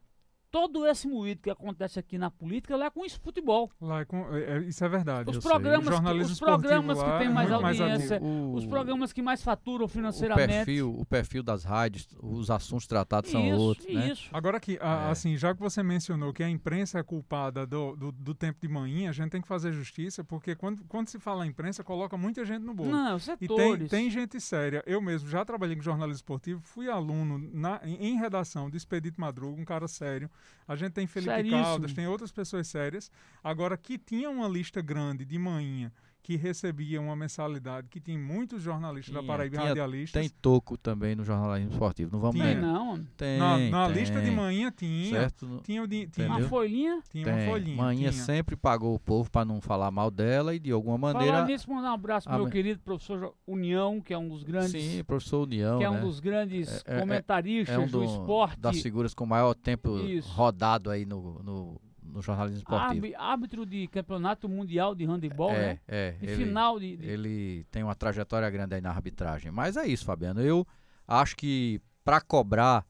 todo esse moído que acontece aqui na política lá é com isso futebol. Lá é com, é, isso é verdade. Os programas, que, os programas que têm mais audiência, mais os programas que mais faturam financeiramente. O perfil, o perfil das rádios, os assuntos tratados são isso, outros. Né? Isso. Agora aqui, a, é. assim, já que você mencionou que a imprensa é culpada do, do, do, tempo de manhã, a gente tem que fazer justiça, porque quando, quando se fala imprensa, coloca muita gente no bolo. Não, setores. E tem, tem gente séria. Eu mesmo já trabalhei com jornalismo esportivo, fui aluno na, em, em redação de Expedito Madruga, um cara sério. A gente tem Felipe Seríssimo. Caldas, tem outras pessoas sérias. Agora, que tinha uma lista grande de manhã que recebia uma mensalidade, que tem muitos jornalistas tinha, da Paraíba tinha, radialistas. Tem toco também no jornalismo esportivo, não vamos Tem não. Tem, na, na tem. lista de manhã tinha. Certo? Tinha, de, tinha uma folhinha? Tinha tem. uma folhinha. Manhã tinha. sempre pagou o povo para não falar mal dela e de alguma maneira... Falar nisso, mandar um abraço pro meu querido professor União, que é um dos grandes... Sim, professor União, Que é né? um dos grandes é, comentaristas é um do, do, esporte. Das figuras com maior tempo Isso. rodado aí no, no no jornalismo esportivo. Árbitro de campeonato mundial de handebol, é, né? É, de ele, final de, de, Ele tem uma trajetória grande aí na arbitragem. Mas é isso, Fabiano. Eu acho que para cobrar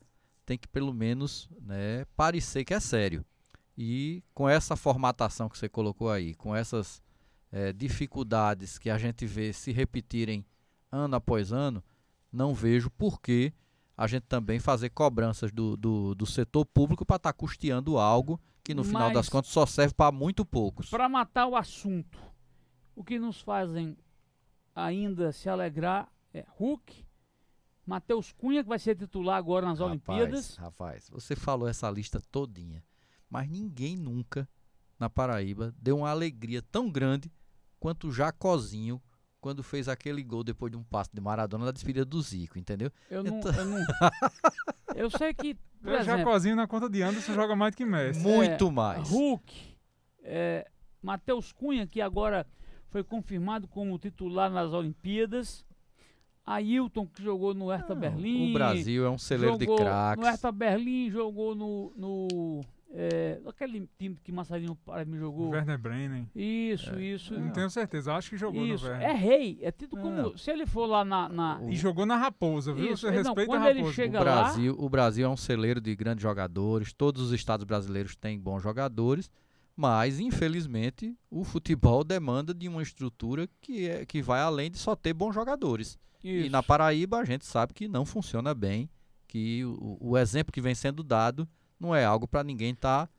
tem que pelo menos né, parecer que é sério. E com essa formatação que você colocou aí, com essas é, dificuldades que a gente vê se repetirem ano após ano, não vejo por que a gente também fazer cobranças do, do, do setor público para estar tá custeando algo que no final das contas só serve para muito poucos. Para matar o assunto, o que nos fazem ainda se alegrar é Hulk, Matheus Cunha, que vai ser titular agora nas rapaz, Olimpíadas. Rapaz, você falou essa lista todinha, mas ninguém nunca na Paraíba deu uma alegria tão grande quanto o Jacozinho quando fez aquele gol depois de um passo de Maradona na despedida do Zico, entendeu? Eu não. Então... Eu, não eu sei que. Por o Jacozinho na conta de Anderson joga mais do que Messi. Muito é, mais. Hulk, é, Matheus Cunha, que agora foi confirmado como titular nas Olimpíadas. Ailton, que jogou no Hertha Berlim. O Brasil é um celeiro de craques. No Hertha Berlim, jogou no, no é, aquele time que Massarinho me jogou. Werner Brennen. Isso, é. isso. Não tenho certeza, acho que jogou isso. no Werner. É rei, é tido como. Se ele for lá na. na... E jogou na Raposa, viu? Isso. Você não, respeita quando a Raposa. Ele chega o, Brasil, lá... o Brasil é um celeiro de grandes jogadores, todos os estados brasileiros têm bons jogadores, mas infelizmente o futebol demanda de uma estrutura que, é, que vai além de só ter bons jogadores. Isso. E na Paraíba a gente sabe que não funciona bem, que o, o exemplo que vem sendo dado não é algo para ninguém estar tá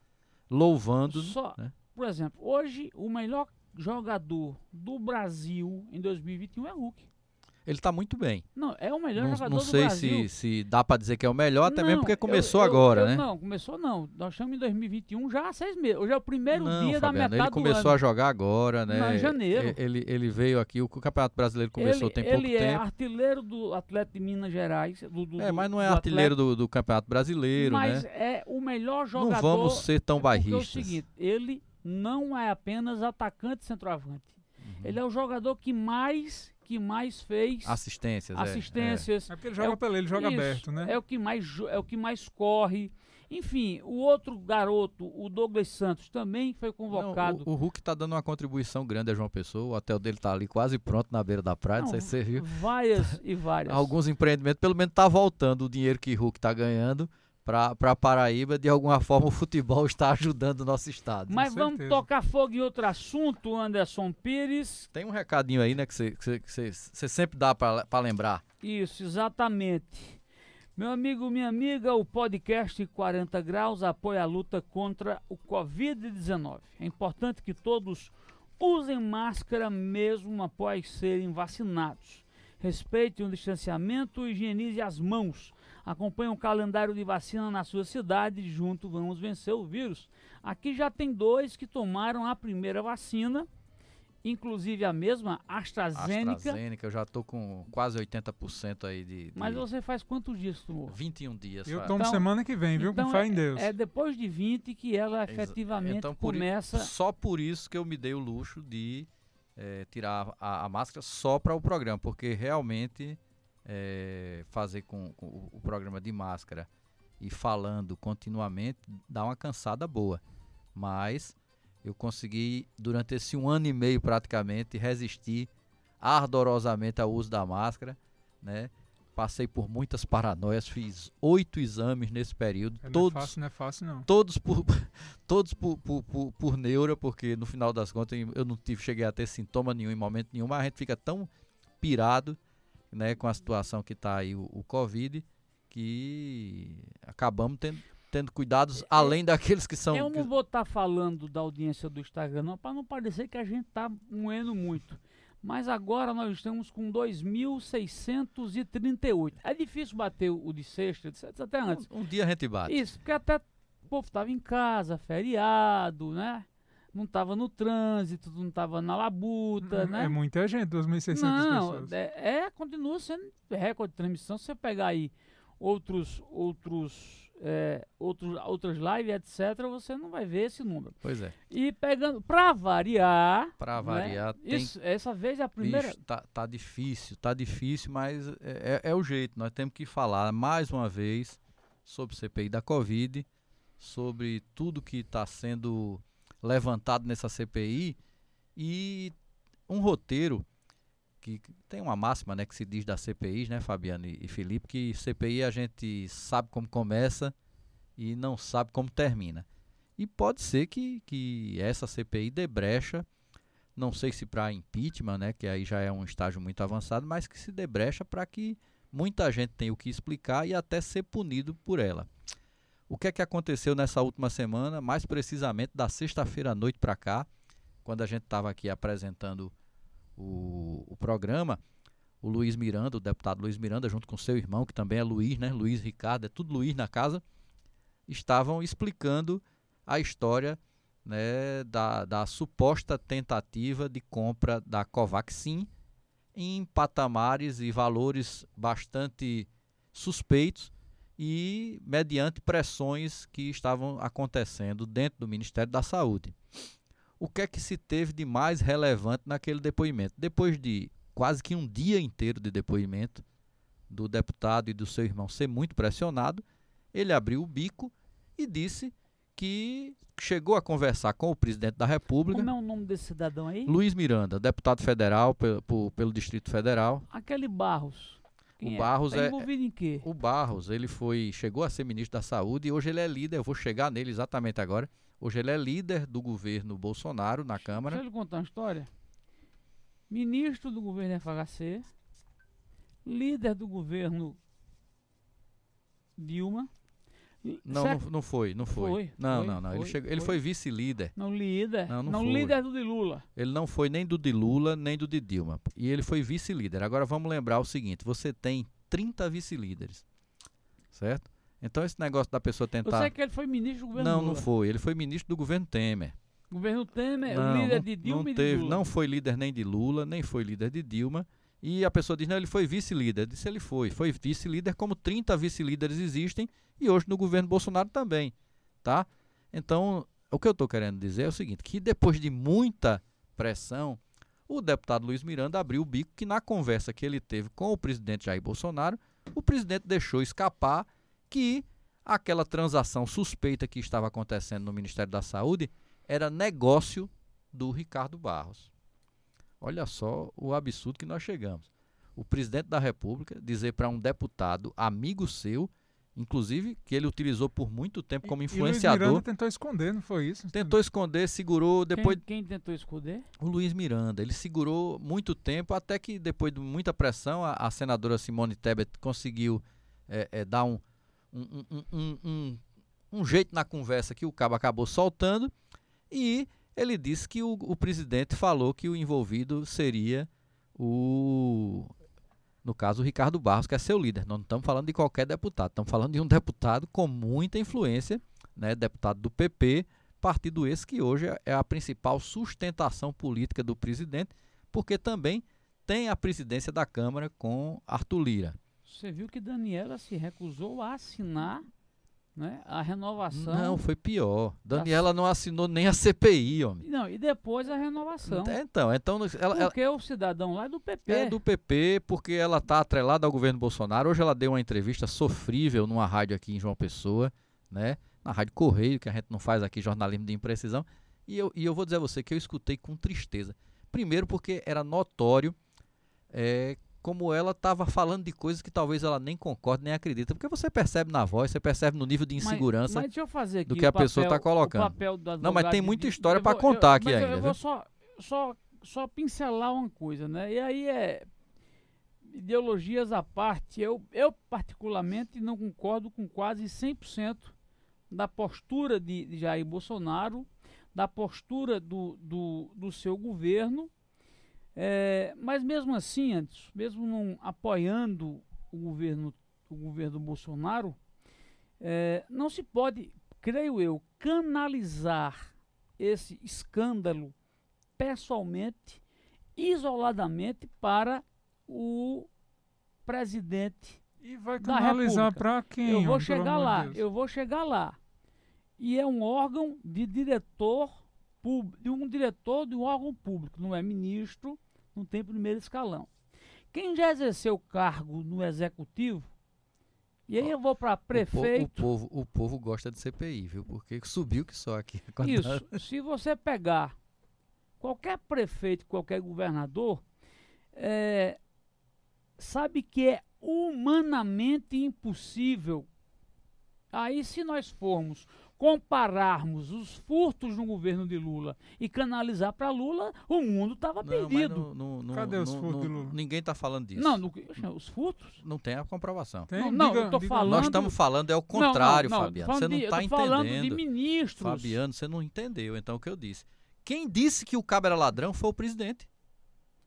louvando. Só, né? por exemplo, hoje o melhor jogador do Brasil em 2021 é Hulk. Ele está muito bem. Não, é o melhor não, jogador não sei do Brasil. Se, se dá para dizer que é o melhor, até não, mesmo porque começou eu, eu, agora, eu, né? Não, começou não. Nós estamos em 2021 já há seis meses. Hoje é o primeiro não, dia Fabiano, da metade Ele começou do ano. a jogar agora, né? Não, em janeiro. Ele, ele veio aqui, o Campeonato Brasileiro começou ele, tem pouco ele é tempo. Ele é artilheiro do Atlético de Minas Gerais. Do, do, é, mas não é do artilheiro do, do, Campeonato Brasileiro, mas né? Mas é o melhor jogador. Não vamos ser tão bairristas. É o seguinte, ele não é apenas atacante centroavante. Uhum. Ele é o jogador que mais que mais fez assistências. Assistências. É, é. é porque ele joga é pela ele joga isso, aberto, né? É o que mais é o que mais corre. Enfim, o outro garoto, o Douglas Santos, também foi convocado. Não, o, o, Hulk está dando uma contribuição grande a João Pessoa. O hotel dele está ali quase pronto na beira da praia. Não, não sei se você viu. Várias e várias. Alguns empreendimentos, pelo menos está voltando o dinheiro que o Hulk está ganhando para Paraíba, de alguma forma o futebol está ajudando o nosso estado. Mas vamos tocar fogo em outro assunto, Anderson Pires. Tem um recadinho aí, né, que você sempre dá para lembrar. Isso, exatamente. Meu amigo, minha amiga, o podcast 40 Graus apoia a luta contra o Covid-19. É importante que todos usem máscara mesmo após serem vacinados. Respeitem o distanciamento e higienize as mãos Acompanhe o calendário de vacina na sua cidade. Junto vamos vencer o vírus. Aqui já tem dois que tomaram a primeira vacina, inclusive a mesma AstraZeneca. AstraZeneca, eu já estou com quase 80% aí de, de, Mas você faz quantos dias tomou? 21 dias. Eu tomo então, semana que vem, viu? Então com fé em é, Deus. É depois de 20 que ela efetivamente então, começa. Só por isso que eu me dei o luxo de é, tirar a, a máscara só para o programa, porque realmente é, fazer com, com, o programa de máscara e falando continuamente dá uma cansada boa. Mas eu consegui, durante esse um ano e meio praticamente, resistir ardorosamente ao uso da máscara, né? Passei por muitas paranoias, fiz oito exames nesse período, é, todos, não é fácil, não é fácil não. Todos por, todos por, por, por, por neura, porque no final das contas eu não tive, cheguei a ter sintoma nenhum em momento nenhum, mas a gente fica tão pirado né, com a situação que está aí o, o, Covid, que acabamos tendo, tendo cuidados é, além daqueles que são. Eu não vou estar tá falando da audiência do Instagram, não, para não parecer que a gente está moendo muito. Mas agora nós estamos com 2.638. É difícil bater o de sexta, até antes. Um, um dia a gente bate. Isso, porque até o povo estava em casa, feriado, né? Não estava no trânsito, não estava na labuta, uhum. né? É muita gente, 2.600 pessoas. É, é, continua sendo recorde de transmissão. Se você pegar aí outros, outros, é, outros, outras lives, etc., você não vai ver esse número. Pois é. E pegando, para variar... Para né? variar, né? tem... Isso, essa vez é a primeira... Bicho, tá, tá difícil, tá difícil, mas é, é, é o jeito. Nós temos que falar mais uma vez sobre o CPI da Covid, sobre tudo que está sendo levantado nessa CPI e um roteiro que tem uma máxima, né, que se diz da CPI, né, Fabiano e, e Felipe, que CPI a gente sabe como começa e não sabe como termina. E pode ser que, que essa CPI dê brecha, não sei se para impeachment, né, que aí já é um estágio muito avançado, mas que se dê brecha para que muita gente tenha o que explicar e até ser punido por ela. O que é que aconteceu nessa última semana, mais precisamente da sexta-feira à noite para cá, quando a gente estava aqui apresentando o, o programa, o Luiz Miranda, o deputado Luiz Miranda, junto com seu irmão, que também é Luiz, né? Luiz Ricardo, é tudo Luiz na casa, estavam explicando a história né, da, da suposta tentativa de compra da Covaxin em patamares e valores bastante suspeitos e mediante pressões que estavam acontecendo dentro do Ministério da Saúde. O que é que se teve de mais relevante naquele depoimento? Depois de quase que um dia inteiro de depoimento do deputado e do seu irmão ser muito pressionado, ele abriu o bico e disse que chegou a conversar com o presidente da República. Como é o nome desse cidadão aí? Luiz Miranda, deputado federal pelo, pelo Distrito Federal. Aquele Barros. Quem o é? Barros tá é, envolvido em quê? O Barros, ele foi, chegou a ser ministro da Saúde e hoje ele é líder, eu vou chegar nele exatamente agora. Hoje ele é líder do governo Bolsonaro na Câmara. Deixa eu lhe contar uma história. Ministro do governo FHC, líder do governo Dilma, não, não, não, foi, não foi. foi não, foi, não, não. Foi, ele, chegou, ele foi vice-líder. Não líder. Não, não, não líder do de Lula. Ele não foi nem do de Lula, nem do de Dilma. E ele foi vice-líder. Agora vamos lembrar o seguinte: você tem 30 vice-líderes. Certo? Então esse negócio da pessoa tentar. Você que ele foi ministro do governo Não, Lula. não foi. Ele foi ministro do governo Temer. Governo Temer, não, líder de Dilma não e teve. Não foi líder nem de Lula, nem foi líder de Dilma. E a pessoa diz, não, ele foi vice-líder. Disse, ele foi. Foi vice-líder, como 30 vice-líderes existem, e hoje no governo Bolsonaro também, tá? Então, o que eu estou querendo dizer é o seguinte, que depois de muita pressão, o deputado Luiz Miranda abriu o bico que na conversa que ele teve com o presidente Jair Bolsonaro, o presidente deixou escapar que aquela transação suspeita que estava acontecendo no Ministério da Saúde era negócio do Ricardo Barros. Olha só o absurdo que nós chegamos. O presidente da República dizer para um deputado, amigo seu, inclusive que ele utilizou por muito tempo como influenciador. E Luiz Miranda tentou esconder, não foi isso? Tentou esconder, segurou depois. Quem, quem, tentou esconder? O Luiz Miranda. Ele segurou muito tempo, até que depois de muita pressão, a, a senadora Simone Tebet conseguiu é, é, dar um um, um, um, um, jeito na conversa que o cabo acabou soltando e ele disse que o, o presidente falou que o envolvido seria o no caso o Ricardo Barros, que é seu líder. Não estamos falando de qualquer deputado, estamos falando de um deputado com muita influência, né, deputado do PP, partido esse que hoje é a principal sustentação política do presidente, porque também tem a presidência da Câmara com Arthur Lira. Você viu que Daniela se recusou a assinar né? A renovação. Não, foi pior. Daniela não assinou nem a CPI, homem. Não, e depois a renovação. Então, então ela, porque ela, o cidadão lá é do PP. É do PP, porque ela está atrelada ao governo Bolsonaro. Hoje ela deu uma entrevista sofrível numa rádio aqui em João Pessoa, né? Na Rádio Correio, que a gente não faz aqui jornalismo de imprecisão. E eu, e eu vou dizer a você que eu escutei com tristeza. Primeiro porque era notório é, como ela estava falando de coisas que talvez ela nem concorde, nem acredita. Porque você percebe na voz, você percebe no nível de insegurança mas, mas do que a papel, pessoa está colocando. Não, mas tem muita história para contar eu, aqui ainda. Eu vou só, só, só pincelar uma coisa, né? E aí é ideologias à parte, eu, eu particularmente não concordo com quase 100% da postura de, de Jair Bolsonaro, da postura do, do, do seu governo é, mas mesmo assim, antes, mesmo não apoiando o governo, o governo Bolsonaro, é, não se pode, creio eu, canalizar esse escândalo pessoalmente, isoladamente para o presidente e vai canalizar para quem? Eu vou chegar lá, Deus. eu vou chegar lá. E é um órgão de diretor de um diretor de um órgão público, não é ministro, não tem primeiro escalão. Quem já exerceu cargo no executivo, e aí eu vou para prefeito. O povo, o povo, o povo gosta de CPI, viu? Porque subiu que só aqui. Isso. Se você pegar qualquer prefeito, qualquer governador, é, sabe que é humanamente impossível. Aí, se nós formos compararmos os furtos no governo de Lula e canalizar para Lula, o mundo estava perdido. No, no, Cadê os furtos de Lula? Ninguém está falando disso. Não, os furtos? Não tem a comprovação. Tem? Não, não diga, eu tô diga. falando... Nós estamos falando é o contrário, não, não, Fabiano. Você não está entendendo. falando de ministros. Fabiano, você não entendeu então o que eu disse. Quem disse que o cabo era ladrão foi o presidente.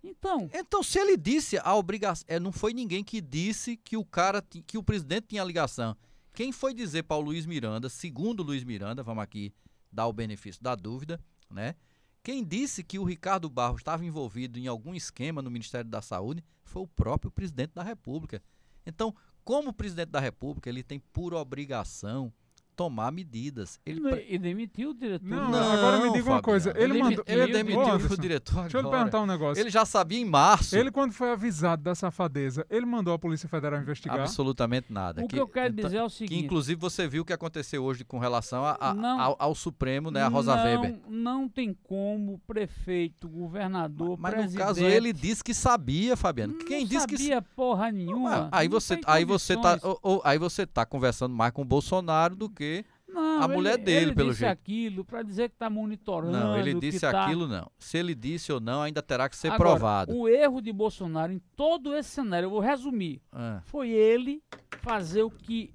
Então, Então, se ele disse a obrigação, é, não foi ninguém que disse que o cara, que o presidente tinha ligação. Quem foi dizer para o Luiz Miranda, segundo Luiz Miranda, vamos aqui dar o benefício da dúvida, né? Quem disse que o Ricardo Barros estava envolvido em algum esquema no Ministério da Saúde foi o próprio presidente da República. Então, como presidente da República, ele tem por obrigação tomar medidas. Ele pre- e demitiu o diretor. Não, Não, agora me diga uma Fabiano. coisa. Ele, Ele mandou. ele Ele- demitiu Ô, o Anderson, diretor Deixa eu lhe agora. perguntar um negócio. Ele já sabia em março. Ele, quando foi avisado da safadeza, ele mandou a Polícia Federal investigar? Absolutamente nada. O que eu quero então, dizer é o Que seguinte. inclusive você viu o que aconteceu hoje com relação a- a- Não. ao, ao Supremo, né, a Rosa não, Weber. Não tem como prefeito, governador, Mas presidente... no caso ele disse que sabia, Fabiano. Quem não disse que sabia porra nenhuma. Aí não você tem aí você tá ou- ou- aí você tá conversando mais com o Bolsonaro do que Não, a mulher ele- dele, ele pelo disse jeito. aquilo para dizer que está monitorando. Não, ele disse tá- aquilo não. Se ele disse ou não, ainda terá que ser Agora, provado. O erro de Bolsonaro em todo esse cenário, eu vou resumir, Ah, foi ele fazer o que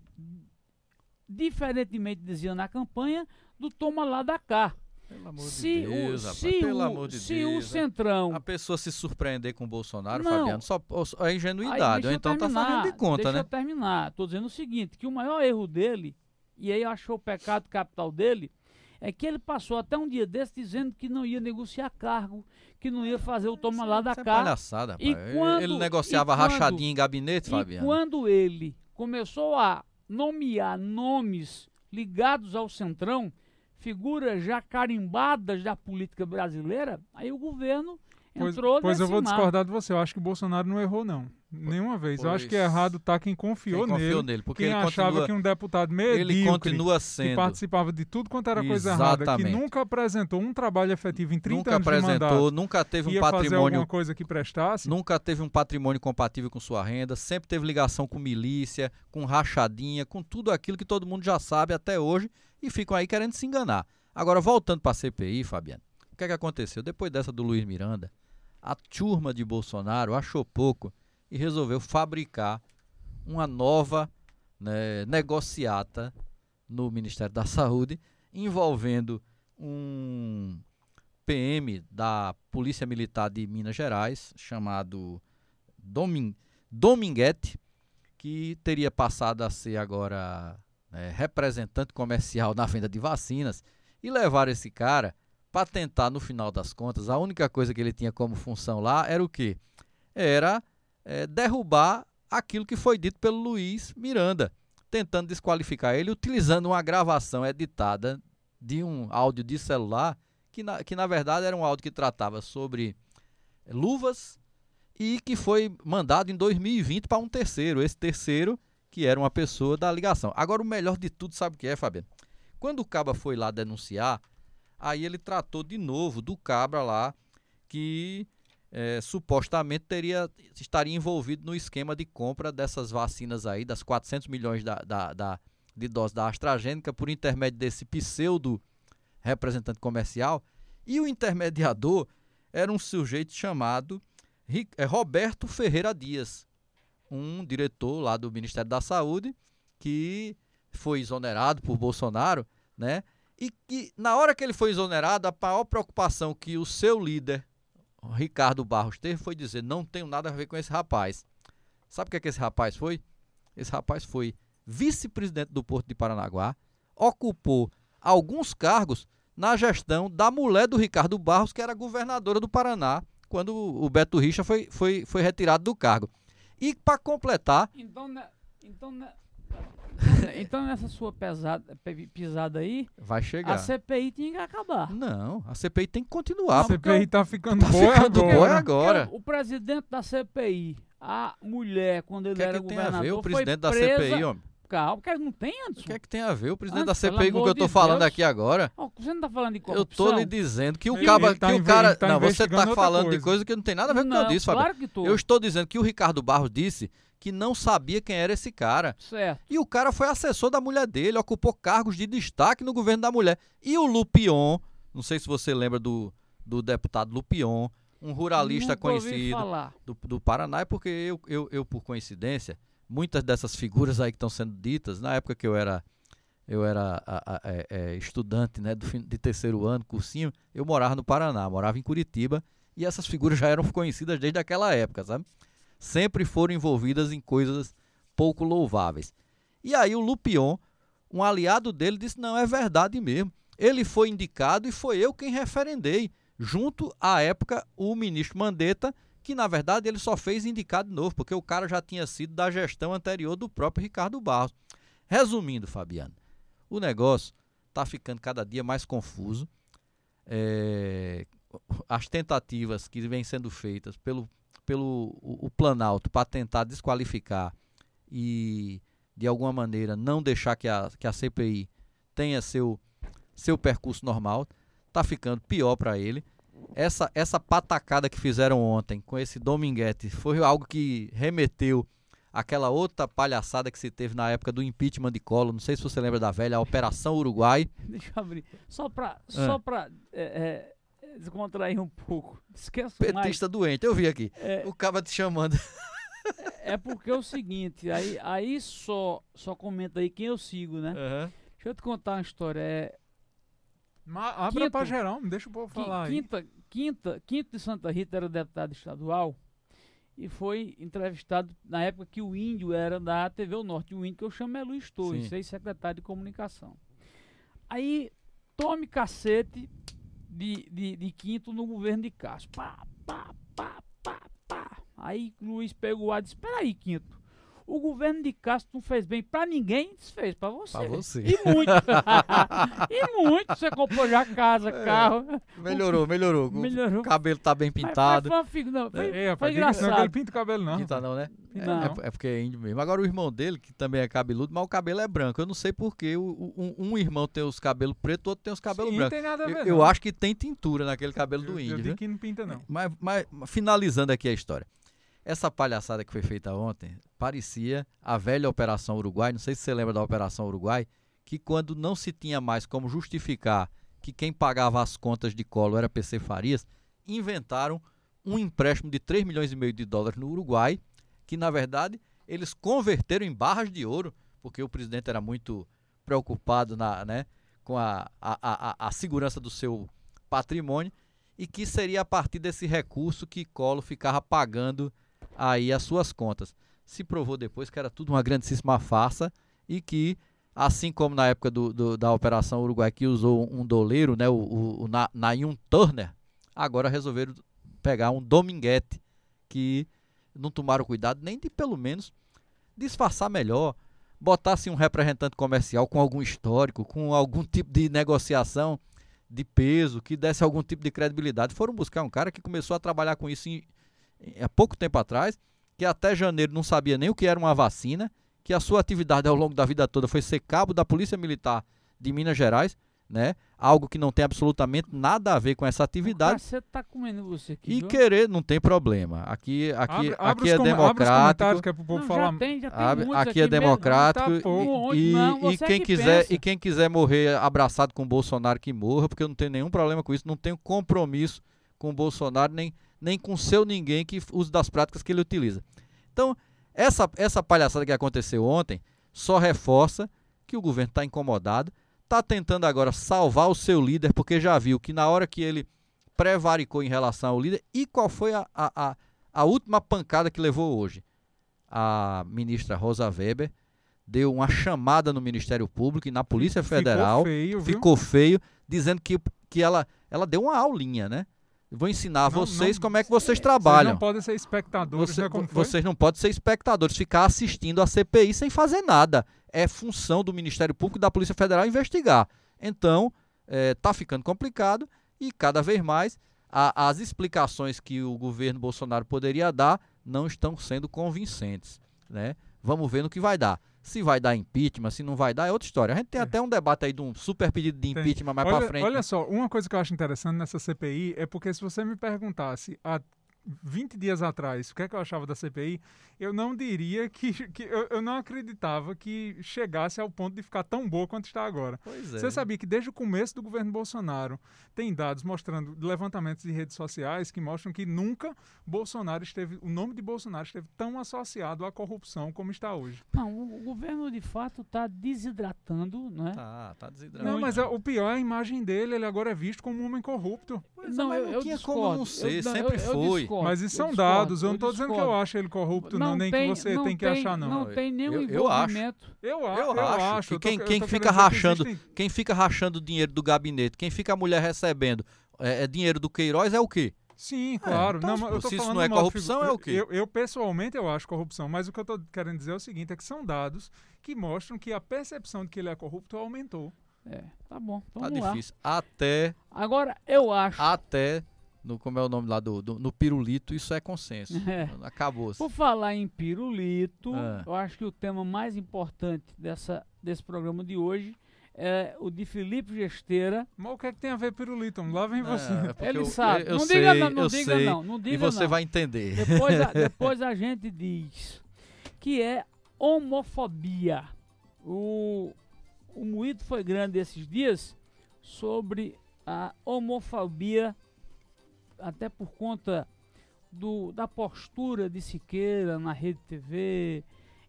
diferentemente dizia na campanha do toma lá da cá. pelo amor Se, de Deus, o, rapaz, se, pelo o, amor de se Deus. o? Centrão A pessoa se surpreender com o Bolsonaro, Não. Fabiano, só, é Aí, ingenuidade. deixa Ou então tá terminar, fazendo de conta, deixa né? eu terminar. Tô dizendo o seguinte, que o maior erro dele, e aí achou o pecado capital dele, é que ele passou até um dia desse dizendo que não ia negociar cargo, que não ia fazer o toma lá da Isso é palhaçada, rapaz. E Ele- quando- ele negociava e quando- rachadinha em gabinete, E Fabiano. quando ele começou a nomear nomes ligados ao Centrão, figuras já carimbadas da política brasileira, aí o governo Pois, entrou pois eu vou mar. discordar de você. Eu acho que o Bolsonaro não errou, não. Nenhuma vez. Eu acho que Pois. errado tá quem confiou, Quem confiou nele. nele, porque Quem ele achava continua, que um deputado medíocre ele continua que sendo. participava de tudo quanto era coisa errada, que Exatamente. nunca apresentou um trabalho efetivo em 30 Nunca anos de apresentou, mandato, nunca teve um patrimônio coisa que prestasse, Nunca teve um patrimônio compatível com sua renda, sempre teve ligação com milícia, com rachadinha, com tudo aquilo que todo mundo já sabe até hoje e ficam aí querendo se enganar. Agora, voltando para a CPI, Fabiano, o que é que aconteceu? Depois dessa do Luiz Miranda, a turma de Bolsonaro achou pouco e resolveu fabricar uma nova né, negociata no Ministério da Saúde envolvendo um PM da Polícia Militar de Minas Gerais, chamado Domin Dominguete, que teria passado a ser agora né, representante comercial na venda de vacinas, e levaram esse cara para tentar, no final das contas, a única coisa que ele tinha como função lá era o quê? Era eh, derrubar aquilo que foi dito pelo Luiz Miranda, tentando desqualificar ele, utilizando uma gravação editada de um áudio de celular, que na, que na verdade era um áudio que tratava sobre luvas e que foi mandado em 2020 para um terceiro. Esse terceiro que era uma pessoa da ligação. Agora, o melhor de tudo, sabe o que é, Fabiano? Quando o Cabra foi lá denunciar, aí ele tratou de novo do Cabra lá, que eh, supostamente teria, estaria envolvido no esquema de compra dessas vacinas aí, das 400 milhões da, da, da- de doses da AstraZeneca, por intermédio desse pseudo representante comercial. E o intermediador era um sujeito chamado eh, Roberto Ferreira Dias, um diretor lá do Ministério da Saúde, que foi exonerado por Bolsonaro, né? E que na hora que ele foi exonerado, a maior preocupação que o seu líder, Ricardo Barros, teve foi dizer: não tenho nada a ver com esse rapaz. Sabe o que, é que esse rapaz foi? Esse rapaz foi vice-presidente do Porto de Paranaguá, ocupou alguns cargos na gestão da mulher do Ricardo Barros, que era governadora do Paraná, quando o Beto Richa foi, foi, foi retirado do cargo. E para completar, Então, né, então, né, então nessa sua pesada, pe- pisada aí, vai a chegar. CPI tinha que acabar. Não, a CPI tem que continuar. a CPI tá ficando Tá boa ficando agora. boa agora. O presidente da CPI, a mulher, quando O ele que é era que tem a governador, ver o foi presidente da. CPI, homem? Calma, porque não tem, O Anderson. que é que tem a ver o presidente Ah, da CPI com o que eu tô de falando Deus. aqui agora? Ó, você não tá falando de Eu corrupção? tô lhe dizendo que o Ele- caba, ele tá que o cara, tá não, você tá falando de coisa. coisa que não tem nada a ver com o que eu disse, Fábio. claro que tô. Eu estou dizendo que o Ricardo Barros disse que não sabia quem era esse cara. Certo. E o cara foi assessor da mulher dele, ocupou cargos de destaque no governo da mulher. E o Lupion, não sei se você lembra do, do deputado Lupion, um ruralista Nunca conhecido do, do, Paraná, é porque eu, eu, eu, por coincidência, muitas dessas figuras aí que estão sendo ditas, na época que eu era eu era a, a, é, é, estudante né, do, de terceiro ano, cursinho, eu morava no Paraná, morava em Curitiba, e essas figuras já eram conhecidas desde aquela época, sabe? Sempre foram envolvidas em coisas pouco louváveis. E aí o Lupion, um aliado dele, disse: não, é verdade mesmo. Ele foi indicado e foi eu quem referendei junto à época o ministro Mandetta, que na verdade ele só fez indicado de novo, porque o cara já tinha sido da gestão anterior do próprio Ricardo Barros. Resumindo, Fabiano, o negócio está ficando cada dia mais confuso. É, as tentativas que vêm sendo feitas pelo, pelo o, o Planalto para tentar desqualificar e de alguma maneira não deixar que a, que a CPI tenha seu, seu percurso normal tá ficando pior para ele. Essa, essa patacada que fizeram ontem com esse Dominguete foi algo que remeteu aquela outra palhaçada que se teve na época do impeachment de Collor. Não sei se você lembra da velha Operação Uruguai. Deixa eu abrir. Só para só pra, é, é, descontrair um pouco. Esqueça Petista mais. doente, eu vi aqui. É, o cara te chamando. É, é porque é o seguinte, aí, aí só, só comenta aí quem eu sigo, né? Uhum. Deixa eu te contar uma história. É, mas abra para geral, me deixa o povo falar quinta, aí. Quinta, Quinto de Santa Rita era deputado estadual e foi entrevistado na época que o índio era da TV o Norte. O índio que eu chamo é Luiz Torres, ex-secretário de comunicação. Aí, tome cacete de, de, de Quinto no governo de Castro. Pá, pá, pá, pá, pá. Aí Luiz pegou a e disse, espera aí, Quinto. O governo de Castro não fez bem para ninguém, desfez para você. Pra você. E muito. e muito. Você comprou já casa, é, carro. Melhorou, melhorou. melhorou. O cabelo tá bem pintado. Mas, mas foi, não, foi, é, foi engraçado. Não, ele pinta o cabelo, não. Pinta não, né? Não. É, é, porque é índio mesmo. Agora o irmão dele, que também é cabeludo, mas o cabelo é branco. Eu não sei porquê. Um, um irmão tem os cabelos pretos, o outro tem os cabelos Sim, brancos. Não tem nada a ver, eu, eu, acho que tem tintura naquele cabelo eu, do índio. Eu digo que não pinta, não. Mas, mas finalizando aqui a história. Essa palhaçada que foi feita ontem parecia a velha Operação Uruguai. Não sei se você lembra da Operação Uruguai, que quando não se tinha mais como justificar que quem pagava as contas de colo era PC Farias, inventaram um empréstimo de 3 milhões e meio de dólares no Uruguai, que na verdade eles converteram em barras de ouro, porque o presidente era muito preocupado na, né, com a, a, a, a segurança do seu patrimônio, e que seria a partir desse recurso que Colo ficava pagando aí as suas contas. Se provou depois que era tudo uma grandíssima farsa e que, assim como na época do, do da Operação Uruguai, que usou um doleiro, né, o, o, o Nayun Turner, agora resolveram pegar um Dominguete, que não tomaram cuidado nem de pelo menos disfarçar melhor, botasse um representante comercial com algum histórico, com algum tipo de negociação de peso, que desse algum tipo de credibilidade. Foram buscar um cara que começou a trabalhar com isso em, há pouco tempo atrás, que até janeiro não sabia nem o que era uma vacina, que a sua atividade ao longo da vida toda foi ser cabo da Polícia Militar de Minas Gerais, né? Algo que não tem absolutamente nada a ver com essa atividade. Você tá comendo você aqui. E viu? querer não tem problema. Aqui, aqui, abre, aqui é democrático. Que é pro povo não, falar. Tem, tem abre, aqui, aqui, é democrático tá e, não, e quem quiser e quem quiser morrer abraçado com o Bolsonaro que morra, porque eu não tenho nenhum problema com isso, não tenho compromisso com o Bolsonaro nem nem com seu ninguém que use das práticas que ele utiliza. Então, essa, essa palhaçada que aconteceu ontem só reforça que o governo está incomodado, está tentando agora salvar o seu líder, porque já viu que na hora que ele prevaricou em relação ao líder, e qual foi a, a, a, última pancada que levou hoje? A ministra Rosa Weber deu uma chamada no Ministério Público e na Polícia Federal. Ficou feio, ficou feio dizendo que, que ela, ela deu uma aulinha, né? Vou ensinar não, vocês não, como é que vocês trabalham. Vocês não podem ser espectadores, Você, né, Vocês não podem ser espectadores, ficar assistindo a CPI sem fazer nada. É função do Ministério Público e da Polícia Federal investigar. Então, está é, ficando complicado e cada vez mais a, as explicações que o governo Bolsonaro poderia dar não estão sendo convincentes. Né? Vamos ver no que vai dar. Se vai dar impeachment, se não vai dar, é outra história. A gente tem é. até um debate aí de um super pedido de impeachment tem. mais pra frente. Olha só, uma coisa que eu acho interessante nessa CPI é porque se você me perguntasse há 20 dias atrás, o que é que eu achava da CPI, eu não diria que. que eu, eu, não acreditava que chegasse ao ponto de ficar tão boa quanto está agora. Pois é. Você sabia que desde o começo do governo Bolsonaro tem dados mostrando levantamentos de redes sociais que mostram que nunca Bolsonaro esteve. O nome de Bolsonaro esteve tão associado à corrupção como está hoje. Não, o, governo de fato está desidratando, né? Tá, tá desidratando. Não, mas é, o pior é a imagem dele, ele agora é visto como um homem corrupto. Pois não, é, eu, eu tinha discordo. como não ser, eu, sempre eu, foi. Mas isso são dados, eu não estou dizendo que eu acho ele corrupto, não, não nem tem, que você tem que achar, não. Não tem nenhum envolvimento. Eu, eu, eu acho. que quem, quem fica rachando, que existem... quem fica rachando dinheiro do gabinete, quem fica a mulher recebendo é, é dinheiro do Queiroz é o quê? Sim, claro. É, então, não, se isso não é corrupção, é o quê? Eu, eu, pessoalmente, eu acho corrupção, mas o que eu estou querendo dizer é o seguinte, é que são dados que mostram que a percepção de que ele é corrupto aumentou. É, tá bom. Então tá vamos difícil. Lá. Até... Agora, eu acho... Até no como é o nome lá do, do no pirulito, isso é consenso. É. Acabou. -se. Por falar em pirulito, é. eu acho que o tema mais importante dessa, desse programa de hoje é o de Felipe Gesteira. Mas o que é que tem a ver pirulito? Lá vem você. É Ele eu, sabe. Eu, eu não sei, diga não, não diga sei, não, não diga E você não. vai entender. Depois a, depois a gente diz que é homofobia. O, o moído foi grande esses dias sobre a homofobia, até por conta do, da postura de Siqueira na Rede TV,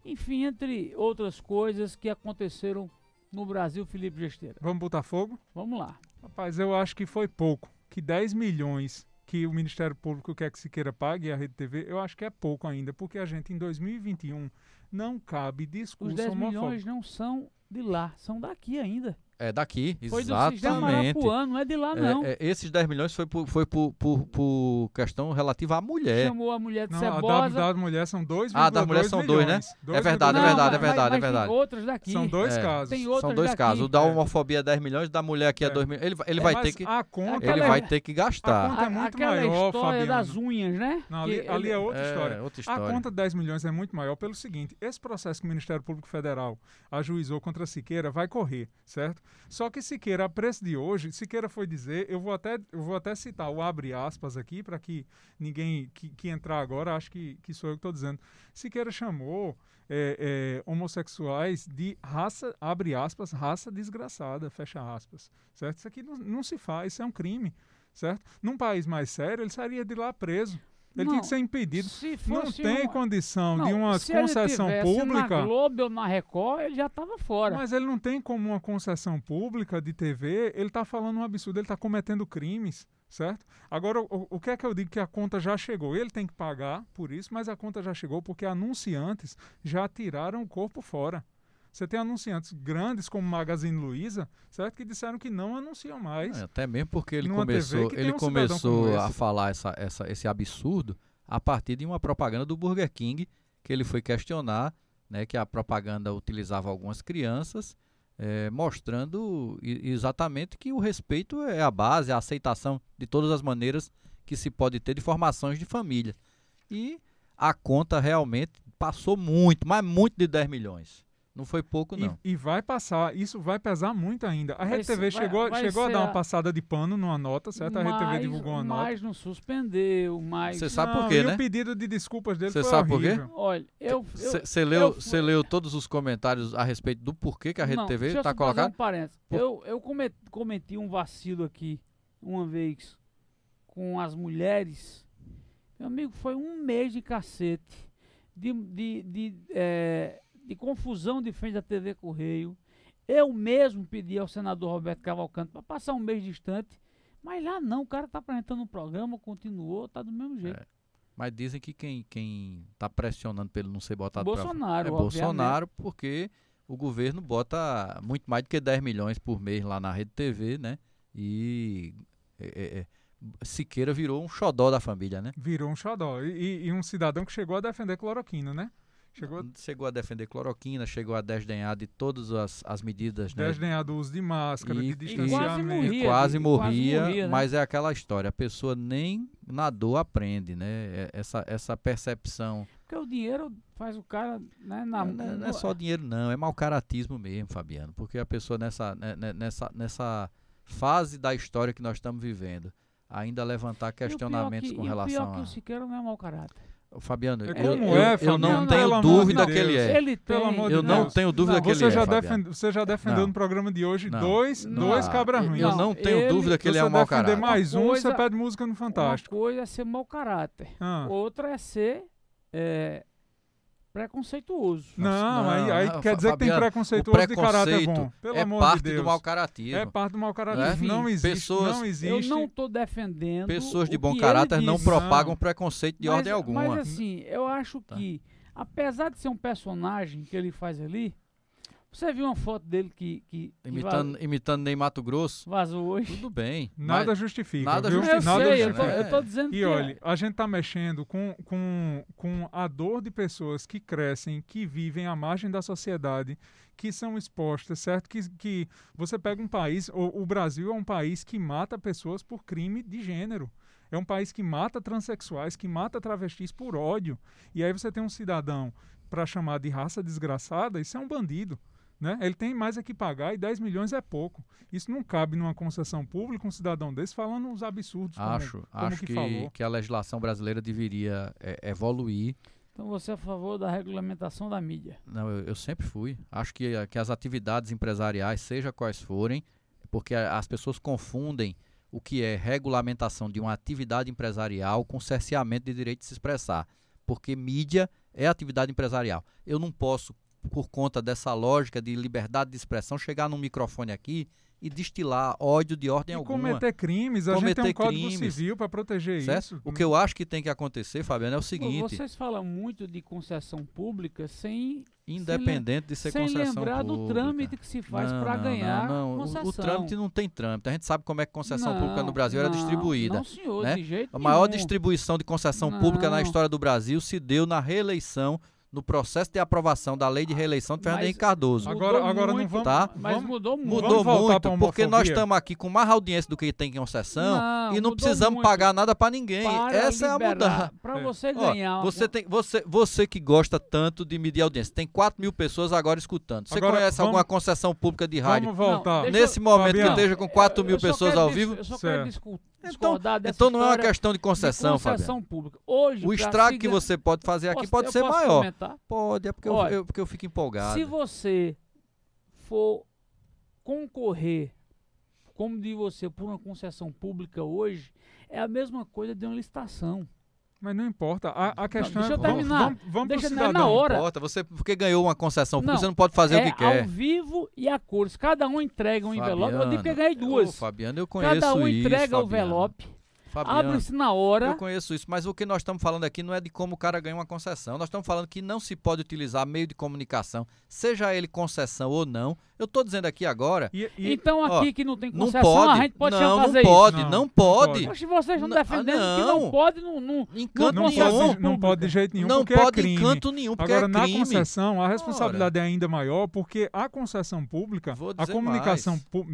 enfim, entre outras coisas que aconteceram no Brasil, Felipe Gesteira. Vamos botar fogo? Vamos lá. Rapaz, eu acho que foi pouco. Que 10 milhões que o Ministério Público quer que Siqueira pague a Rede TV, eu acho que é pouco ainda, porque a gente em 2021 não cabe discurso Os 10 milhões não são de lá, são daqui ainda. É daqui, foi exatamente. Foi do ano, não é de lá é, não. É, é, esses 10 milhões foi por, foi por, por, por, questão relativa à mulher. Chamou a mulher de não, cebosa. A da, da mulher são 2 Ah, da mulher são 2, né? Dois é verdade, é verdade, é verdade, mas, é verdade. Tem outros daqui. São dois é. casos. Tem outros são dois daqui. casos. O da homofobia é 10 milhões, da mulher aqui é 2 milhões. Ele, ele vai ter que a conta, ele vai ter que gastar. A conta é muito Aquela maior, história Fabiano. das unhas, né? Não, ali, ali é outra história. outra história. A conta de 10 milhões é muito maior pelo seguinte, esse processo que o Ministério Público Federal ajuizou contra Siqueira vai correr, certo? Só que Siqueira, a preço de hoje, Siqueira foi dizer, eu vou até, eu vou até citar o abre aspas aqui, para que ninguém que, que, entrar agora acho que, que sou eu que estou dizendo. Siqueira chamou é, é, homossexuais de raça, abre aspas, raça desgraçada, fecha aspas, certo? Isso aqui não, não se faz, isso é um crime, certo? Num país mais sério, ele sairia de lá preso. Ele não, tinha que ser impedido. Não tem condição não, de uma concessão pública. Na Globo ou na Record, ele já estava fora. Mas ele não tem como uma concessão pública de TV. Ele está falando um absurdo, ele está cometendo crimes, certo? Agora, o, o que é que eu digo que a conta já chegou? Ele tem que pagar por isso, mas a conta já chegou porque anunciantes já tiraram o corpo fora. Você tem anunciantes grandes como Magazine Luiza, certo? Que disseram que não anunciam mais. É, até mesmo porque ele começou, ele um começou a falar essa, essa, esse absurdo a partir de uma propaganda do Burger King que ele foi questionar, né, que a propaganda utilizava algumas crianças, é, mostrando exatamente que o respeito é a base, a aceitação de todas as maneiras que se pode ter de formações de família. E a conta realmente passou muito, mas muito de 10 milhões. Não foi pouco, não. E, e, vai passar, isso vai pesar muito ainda. A Rede TV chegou, vai chegou a dar uma passada de pano numa nota, certo? A Rede TV divulgou uma nota. Mas não suspendeu, mas... Você sabe não, por quê, né? o pedido de desculpas dele Cê foi sabe horrível. por quê? Olha, eu... Você leu, eu, leu todos os comentários a respeito do porquê que a Rede não, TV está colocando? Um. Por... Eu, eu cometi um vacilo aqui, uma vez, com as mulheres. Meu amigo, foi um mês de cacete. De... de, de é, de confusão de frente da TV Correio. Eu mesmo pedi ao senador Roberto Cavalcante para passar um mês distante, mas lá não, o cara está apresentando um programa, continuou, tá do mesmo jeito. É. Mas dizem que quem, quem tá pressionando pelo não ser botado Bolsonaro, pra, é Bolsonaro, porque o governo bota muito mais do que 10 milhões por mês lá na Rede TV, né? E é, é, é, Siqueira virou um xodó da família, né? Virou um xodó. E, e, um cidadão que chegou a defender cloroquina, né? Chegou, chegou a defender cloroquina, chegou a desdenhar de todas as, as medidas. Né? Desdenhar do uso de máscara, e, de distanciamento. E quase morria, quase morria, quase morria né? mas é aquela história, a pessoa nem na dor aprende, né? É, essa, essa percepção. Porque o dinheiro faz o cara. Né, na, não, não, não é só dinheiro, não, é mau caratismo mesmo, Fabiano. Porque a pessoa nessa, né, nessa, nessa fase da história que nós estamos vivendo, ainda levantar questionamentos que, com relação o pior a... que o Siqueira não é mau caráter. Fabiano, É eu, como eu, é, eu não tenho dúvida de que ele é. Ele tem. Pelo amor de Eu Deus. não tenho dúvida Não, que ele é, já, defende, você já defendeu Não. no programa de hoje Não. dois, dois cabras ruins. Eu Não, tenho ele- dúvida que ele é um mau defender caráter. mais um, Coisa- você pede música no Fantástico. Uma coisa é ser mau caráter. Ah. Outra é ser é, preconceituoso. Não, Não, aí, aí não, quer dizer que tem Fabiano, preconceituoso de caráter preconceito bom. Pelo é amor parte de Deus. do mau caratismo. É parte do mau caráter. Né? Enfim, não existe. pessoas- não Eu existe. não estou defendendo. Pessoas de o bom que caráter não propagam Não. preconceito de mas, ordem alguma. Mas assim, eu acho Tá. que, apesar de ser um personagem que ele faz ali, você viu uma foto dele que, que, que imitando, imitando Ney Mato Grosso, vazou hoje? tudo bem. Nada mas- justifica. nada viu? Eu justifica. Nada sei, eu tô, justifica. eu tô dizendo E que olha, a gente está mexendo com, com, com a dor de pessoas que crescem, que vivem à margem da sociedade, que são expostas, certo? Que, que você pega um país, o, o Brasil é um país que mata pessoas por crime de gênero. É um país que mata transexuais, que mata travestis por ódio. E aí você tem um cidadão para chamar de raça desgraçada, isso é um bandido. Né? Ele tem mais é que pagar e 10 milhões é pouco. Isso não cabe numa concessão pública, um cidadão desse falando uns absurdos. como- Acho, como acho que que, falou. que a legislação brasileira deveria é, evoluir. Então você é a favor da regulamentação da mídia. Não, eu, eu sempre fui. Acho que, a- que as atividades empresariais, seja quais forem, porque a- as pessoas confundem o que é regulamentação de uma atividade empresarial com cerceamento de direito de se expressar. Porque mídia é atividade empresarial. Eu não posso, por conta dessa lógica de liberdade de expressão, chegar num microfone aqui e destilar ódio de ordem E alguma. cometer crimes, a gente tem Cometer um código crimes. civil para proteger certo? isso. O que eu acho que tem que acontecer, Fabiano, é o seguinte: Vocês falam muito de concessão pública sem, independente de ser sem concessão lembrar do pública. trâmite que se faz Não, para ganhar não, não. O- concessão. O, trâmite não tem trâmite. A gente sabe como é que concessão Não, pública no Brasil era distribuída. Não, senhor, né? de jeito A maior nenhum. distribuição de concessão pública na história do Brasil se deu na reeleição, no processo de aprovação da lei de reeleição de Fernando Henrique Cardoso. Agora- agora não muito, vamos- Tá? Mas vamos- mudou muito. Mudou muito, porque nós estamos aqui com mais audiência do que tem concessão Não, e não precisamos muito. pagar nada para ninguém. Para Essa é a liberar, mudança. Para É. você Ó, ganhar. você, uma- tem, você, você que gosta tanto de medir audiência, tem 4 mil pessoas agora escutando. Você Agora, conhece vamos- alguma concessão pública de rádio Vamos voltar. nesse momento Fabiano, que esteja com 4 Eu- mil pessoas ao vivo? Eu só Certo. quero Então, então não é uma questão de de concessão, Fabiano. concessão pública. Hoje, O estrago que você pode fazer aqui Posso- pode eu ser maior. comentar? Pode, é porque, eu, Olha, eu- porque eu fico empolgado. Se você for concorrer, como de você, por uma concessão pública hoje, é a mesma coisa de uma licitação. Mas não importa. A, a questão deixa eu é. Vamos, terminar. vamos, vamos Deixa pro na- hora. Não importa, você porque ganhou uma concessão pública, Não, você não pode fazer é o que quer. ao vivo e a cores. Cada um entrega um envelope. Eu digo que eu ganhei Ô, duas. Fabiano, eu conheço Cada um isso, entrega o envelope. Abre-se na hora. Eu conheço isso, mas o que nós estamos falando aqui não é de como o cara ganha uma concessão. Nós estamos falando que não se pode utilizar meio de comunicação, seja ele concessão ou não. Eu estou dizendo aqui agora, E, e- Então ó, aqui que não tem não concessão, pode. a gente pode não, fazer não pode, Não, não, não pode. pode. isso. Mas se vocês estão Não, defendendo ah, que não não. pode, não, não, Em canto não, concessão pode, nenhum. não pode de jeito nenhum, Não porque pode é crime. em canto nenhum, porque Agora, é na crime. concessão, a responsabilidade é ainda maior, porque a concessão pública, a comunicação pu-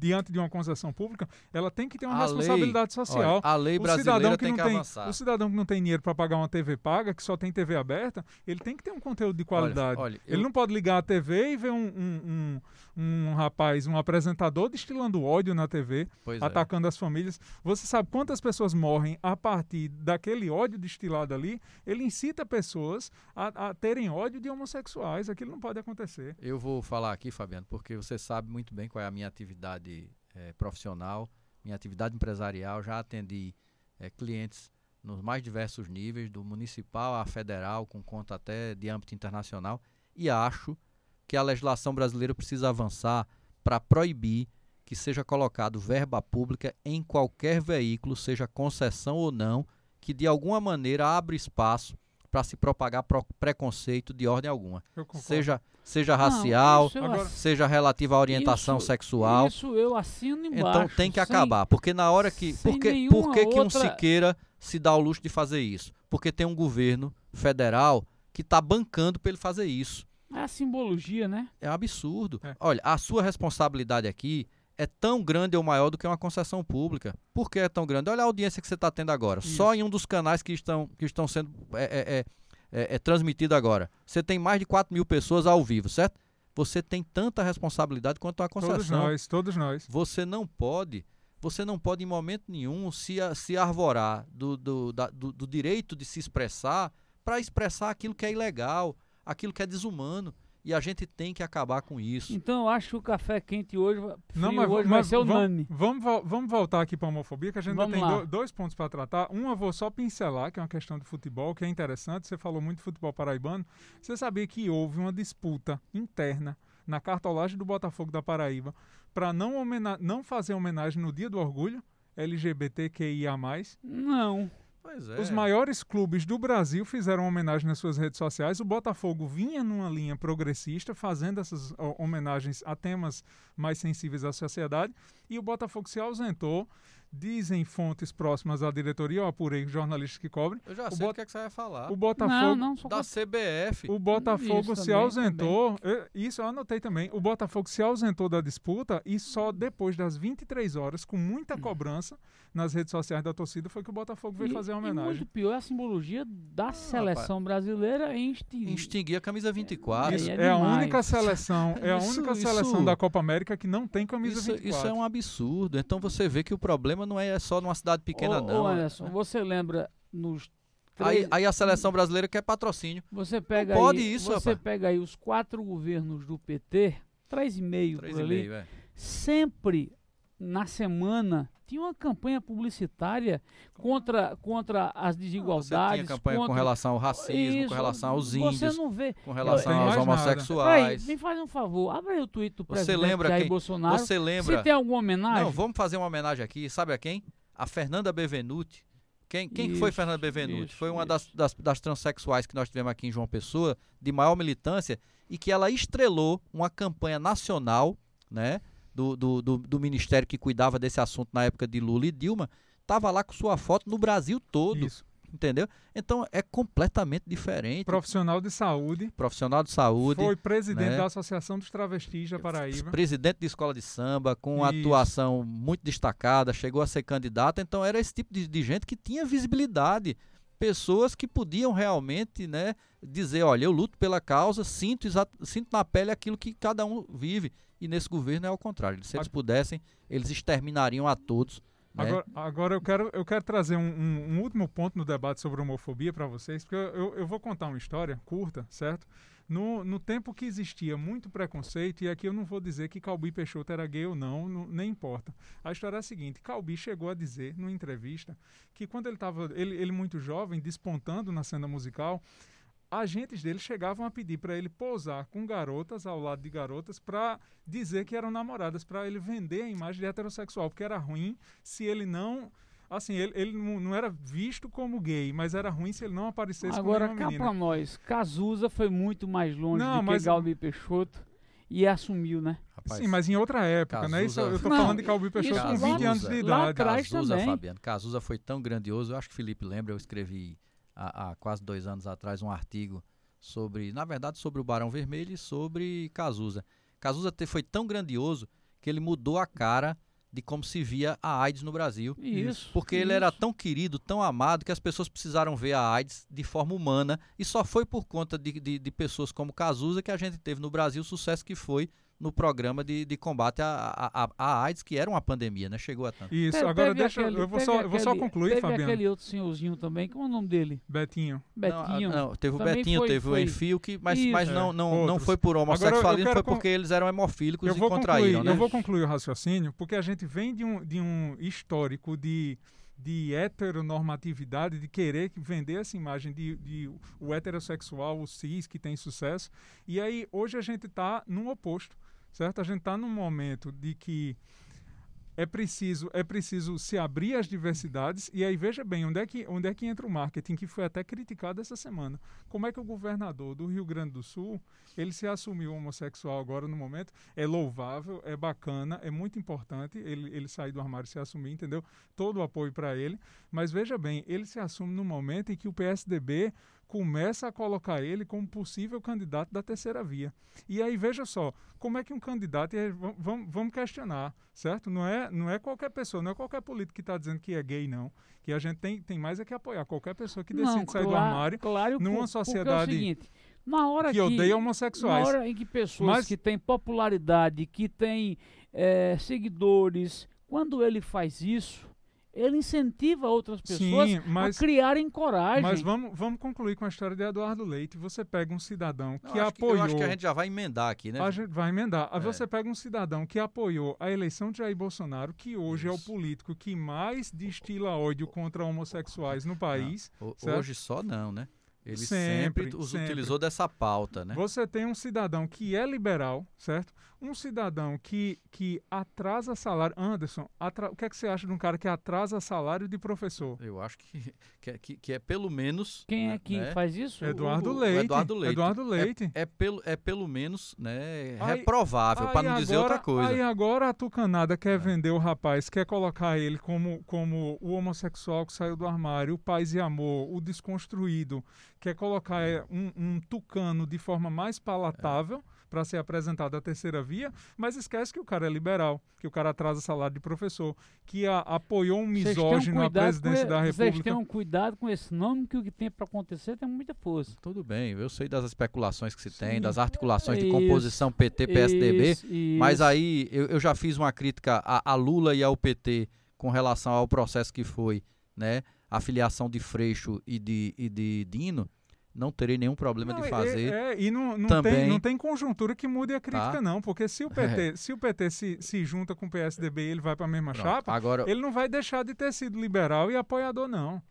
diante de uma concessão pública, ela tem que ter uma A lei- responsabilidade social. Olha, a lei o brasileira cidadão que tem não que tem, avançar. o cidadão que não tem dinheiro para pagar uma TV paga, que só tem TV aberta, ele tem que ter um conteúdo de qualidade. olha, ele eu- não pode ligar a TV e ver um, um, um, um rapaz, um apresentador destilando ódio na TV, Pois é. atacando as famílias. Você sabe quantas pessoas morrem a partir daquele ódio destilado ali? Ele incita pessoas a, a terem ódio de homossexuais. Aquilo não pode acontecer. Eu vou falar aqui, Fabiano, porque você sabe muito bem qual é a minha atividade eh, profissional, minha atividade empresarial. Já atendi eh, clientes nos mais diversos níveis, do municipal a federal, com conta até de âmbito internacional, e acho que a legislação brasileira precisa avançar para proibir que seja colocado verba pública em qualquer veículo, seja concessão ou não, que de alguma maneira abre espaço para se propagar pro- preconceito de ordem alguma seja, seja Não, racial, Agora- seja relativa à orientação Isso- sexual. Isso eu assino embaixo. então tem que sem- acabar, porque na hora que, sem por que, que, que um Siqueira se dá o luxo de fazer isso? Porque tem um governo federal que está bancando para ele fazer isso. É a simbologia, né? É um absurdo. É. Olha, a sua responsabilidade aqui é tão grande ou maior do que uma concessão pública. Por que é tão grande? Olha a audiência que você está tendo agora. Só em um dos canais que estão, que estão sendo é, é, é, é, é transmitido agora. Você tem mais de 4 mil pessoas ao vivo, certo? Você tem tanta responsabilidade quanto uma Todos concessão. nós, todos nós. Você não pode você não pode em momento nenhum se, se arvorar do, do, da, do, do direito de se expressar para expressar aquilo que é ilegal, aquilo que é desumano. E a gente tem que acabar com isso. Então eu acho que o café quente hoje, não, mas, hoje mas, vai ser unânime. Vamos, vamos, vamos voltar aqui para a homofobia, que a gente ainda tem dois pontos para tratar. Um eu vou só pincelar, que é uma questão de futebol, que é interessante. Você falou muito de futebol paraibano. Você sabia que houve uma disputa interna na cartolagem do Botafogo da Paraíba para não, não fazer homenagem no Dia do Orgulho LGBTQIA+. Não. É. Os maiores clubes do Brasil fizeram homenagem nas suas redes sociais. O Botafogo vinha numa linha progressista, fazendo essas homenagens a temas mais sensíveis à sociedade, e o Botafogo se ausentou Dizem fontes próximas à diretoria, eu apurei jornalistas que cobrem. Eu já sei o, o que, é que você vai falar. O Botafogo. Não, não, da CBF. O Botafogo isso se também, ausentou. Também. Isso eu anotei também. O Botafogo se ausentou da disputa e só depois das 23 horas, com muita cobrança nas redes sociais da torcida, foi que o Botafogo veio e, fazer a homenagem. E muito pior é a simbologia da ah, seleção rapaz. brasileira em extinguir. Extinguir a camisa 24. Isso, é, é, é a única seleção, é a única isso, seleção da Copa América que não tem camisa isso, 24. Isso é um absurdo. Então você vê que o problema problema não é só numa cidade pequena, ô, não. Ô Anderson, você lembra nos Aí, aí, a seleção brasileira quer patrocínio. Você pega não pode aí, isso, Você rapaz. pega aí os quatro governos do PT, três e meio três por ali, meio, é. sempre na semana tinha uma campanha publicitária contra, contra as desigualdades. Você tinha campanha contra... com relação ao racismo, Isso, com relação aos índios. Você não vê. Com relação aos homossexuais. Aí, me faz um favor, abre aí o tweet do presidente você lembra Jair quem, Bolsonaro. Você lembra? Você tem alguma homenagem? Não, vamos fazer uma homenagem aqui. Sabe a quem? A Fernanda Bevenuti. Quem, quem isso, foi Fernanda Bevenuti? Isso, foi uma das, das, das transexuais que nós tivemos aqui em João Pessoa, de maior militância, e que ela estrelou uma campanha nacional, né? Do, do, do, do, ministério que cuidava desse assunto na época de Lula e Dilma, estava lá com sua foto no Brasil todo. Isso. Entendeu? Então é completamente diferente. Profissional de saúde. Profissional de saúde. Foi presidente né? da Associação dos Travestis da Paraíba. Presidente de escola de samba, com uma atuação muito destacada, chegou a ser candidata. Então era esse tipo de, de gente que tinha visibilidade pessoas que podiam realmente né, dizer, olha, eu luto pela causa, sinto, sinto na pele aquilo que cada um vive. E nesse governo é ao contrário. Se eles pudessem, eles exterminariam a todos. Né? Agora, agora eu, quero, eu quero trazer um, um, um último ponto no debate sobre homofobia para vocês, porque eu, eu vou contar uma história curta, certo? No, no tempo que existia muito preconceito, e aqui eu não vou dizer que Calbi Peixoto era gay ou não, não nem importa. A história é a seguinte: Calbi chegou a dizer, numa entrevista, que quando ele estava, ele, ele muito jovem, despontando na cena musical, agentes dele chegavam a pedir para ele posar com garotas ao lado de garotas para dizer que eram namoradas, para ele vender a imagem de heterossexual, porque era ruim se ele não assim, ele, ele não era visto como gay, mas era ruim se ele não aparecesse Agora, como cá menina. pra nós, Cazuza foi muito mais longe não, do mas... que Galbi Peixoto e assumiu, né? Rapaz, Sim, mas em outra época, Cazuza... né? Isso, eu tô não, falando de Calbi Peixoto com 20 anos de idade. Lá atrás Cazuza, também. Fabiano, Cazuza foi tão grandioso, eu acho que Felipe lembra, eu escrevi há, há quase dois anos atrás um artigo sobre, na verdade, sobre o Barão Vermelho e sobre Cazuza. Cazuza foi tão grandioso que ele mudou a cara de como se via a AIDS no Brasil. Isso. Porque isso. ele era tão querido, tão amado, que as pessoas precisaram ver a AIDS de forma humana. E só foi por conta de, de, de pessoas como Cazuza que a gente teve no Brasil o sucesso que foi no programa de, de combate à, à, AIDS, que era uma pandemia, né? Chegou a tanto. Isso, agora deixa. Aquele, eu, vou só, aquele, eu vou só concluir, teve Fabiano. aquele outro senhorzinho também, qual é o nome dele? Betinho. Betinho. Não, não teve o Betinho, foi, teve foi. o Enfio, que, mas, mas não, não, não foi por homossexualismo, foi porque eles eram hemofílicos eu e contraíram, concluir, né? Eu vou concluir o raciocínio, porque a gente vem de um, de um histórico de de heteronormatividade, de querer vender essa imagem de, de, o heterossexual, o cis, que tem sucesso. E aí, hoje a gente está no oposto certo? A gente está num momento de que é preciso, é preciso se abrir às diversidades e aí veja bem onde é, que, onde é que entra o marketing que foi até criticado essa semana. Como é que o governador do Rio Grande do Sul ele se assumiu homossexual agora no momento? É louvável, é bacana, é muito importante ele, ele sair do armário se assumir, entendeu? Todo o apoio para ele. Mas veja bem, ele se assume no momento em que o PSDB começa a colocar ele como possível candidato da terceira via. E aí veja só, como é que um candidato, vamos, vamos questionar, certo? Não é, não é qualquer pessoa, não é qualquer político que está dizendo que é gay, não. Que a gente tem, tem mais é que apoiar qualquer pessoa que decide não, sair do armário claro, numa por, sociedade... É seguinte, na hora que, que odeia homossexuais. Na hora em que pessoas Mas, que têm popularidade, que têm é, seguidores, quando ele faz isso, ele incentiva outras pessoas Sim, mas, a criarem coragem. Mas vamos, vamos concluir com a história de Eduardo Leite. Você pega um cidadão que Não, apoiou. Que, eu acho que a gente já vai emendar aqui, né? A gente vai emendar. É. Você pega um cidadão que apoiou a eleição de Jair Bolsonaro, que hoje Isso. é o político que mais destila ódio contra homossexuais no país. Não, hoje só não, né? Ele sempre, sempre, sempre, utilizou dessa pauta, né? Você tem um cidadão que é liberal, certo? Um cidadão que, que atrasa salário. Anderson, atra... o que é que você acha de um cara que atrasa salário de professor? Eu acho que, que, é, que, que é pelo menos. Quem é que né? faz isso? Eduardo o, Leite. O Eduardo Leite. Eduardo Leite. É, é, pelo, é pelo menos né, aí, reprovável, para não agora, dizer outra coisa. Aí agora a Tucanada quer é. vender o rapaz, quer colocar ele como, como o homossexual que saiu do armário, o paz e amor, o desconstruído, quer colocar é, um, um tucano de forma mais palatável. Para ser apresentado a terceira via, mas esquece que o cara é liberal, que o cara atrasa salário de professor, que a, apoiou um misógino à presidência da República. Vocês tenham cuidado com esse nome, que o que tem para acontecer tem muita força. Tudo bem, eu sei das especulações que se Sim. tem, das articulações de composição PT-PSDB, mas aí eu, eu, já fiz uma crítica a, a Lula e ao PT com relação ao processo que foi, né, a filiação de Freixo e de, e de Dino, não terei nenhum problema não, de fazer. É, é, e não, não, também... tem, não tem conjuntura que mude a crítica, tá? não, porque se o PT, é. se, o PT se, se junta com o PSDB e ele vai para a mesma Pronto. chapa, Agora... ele não vai deixar de ter sido liberal e apoiador, não.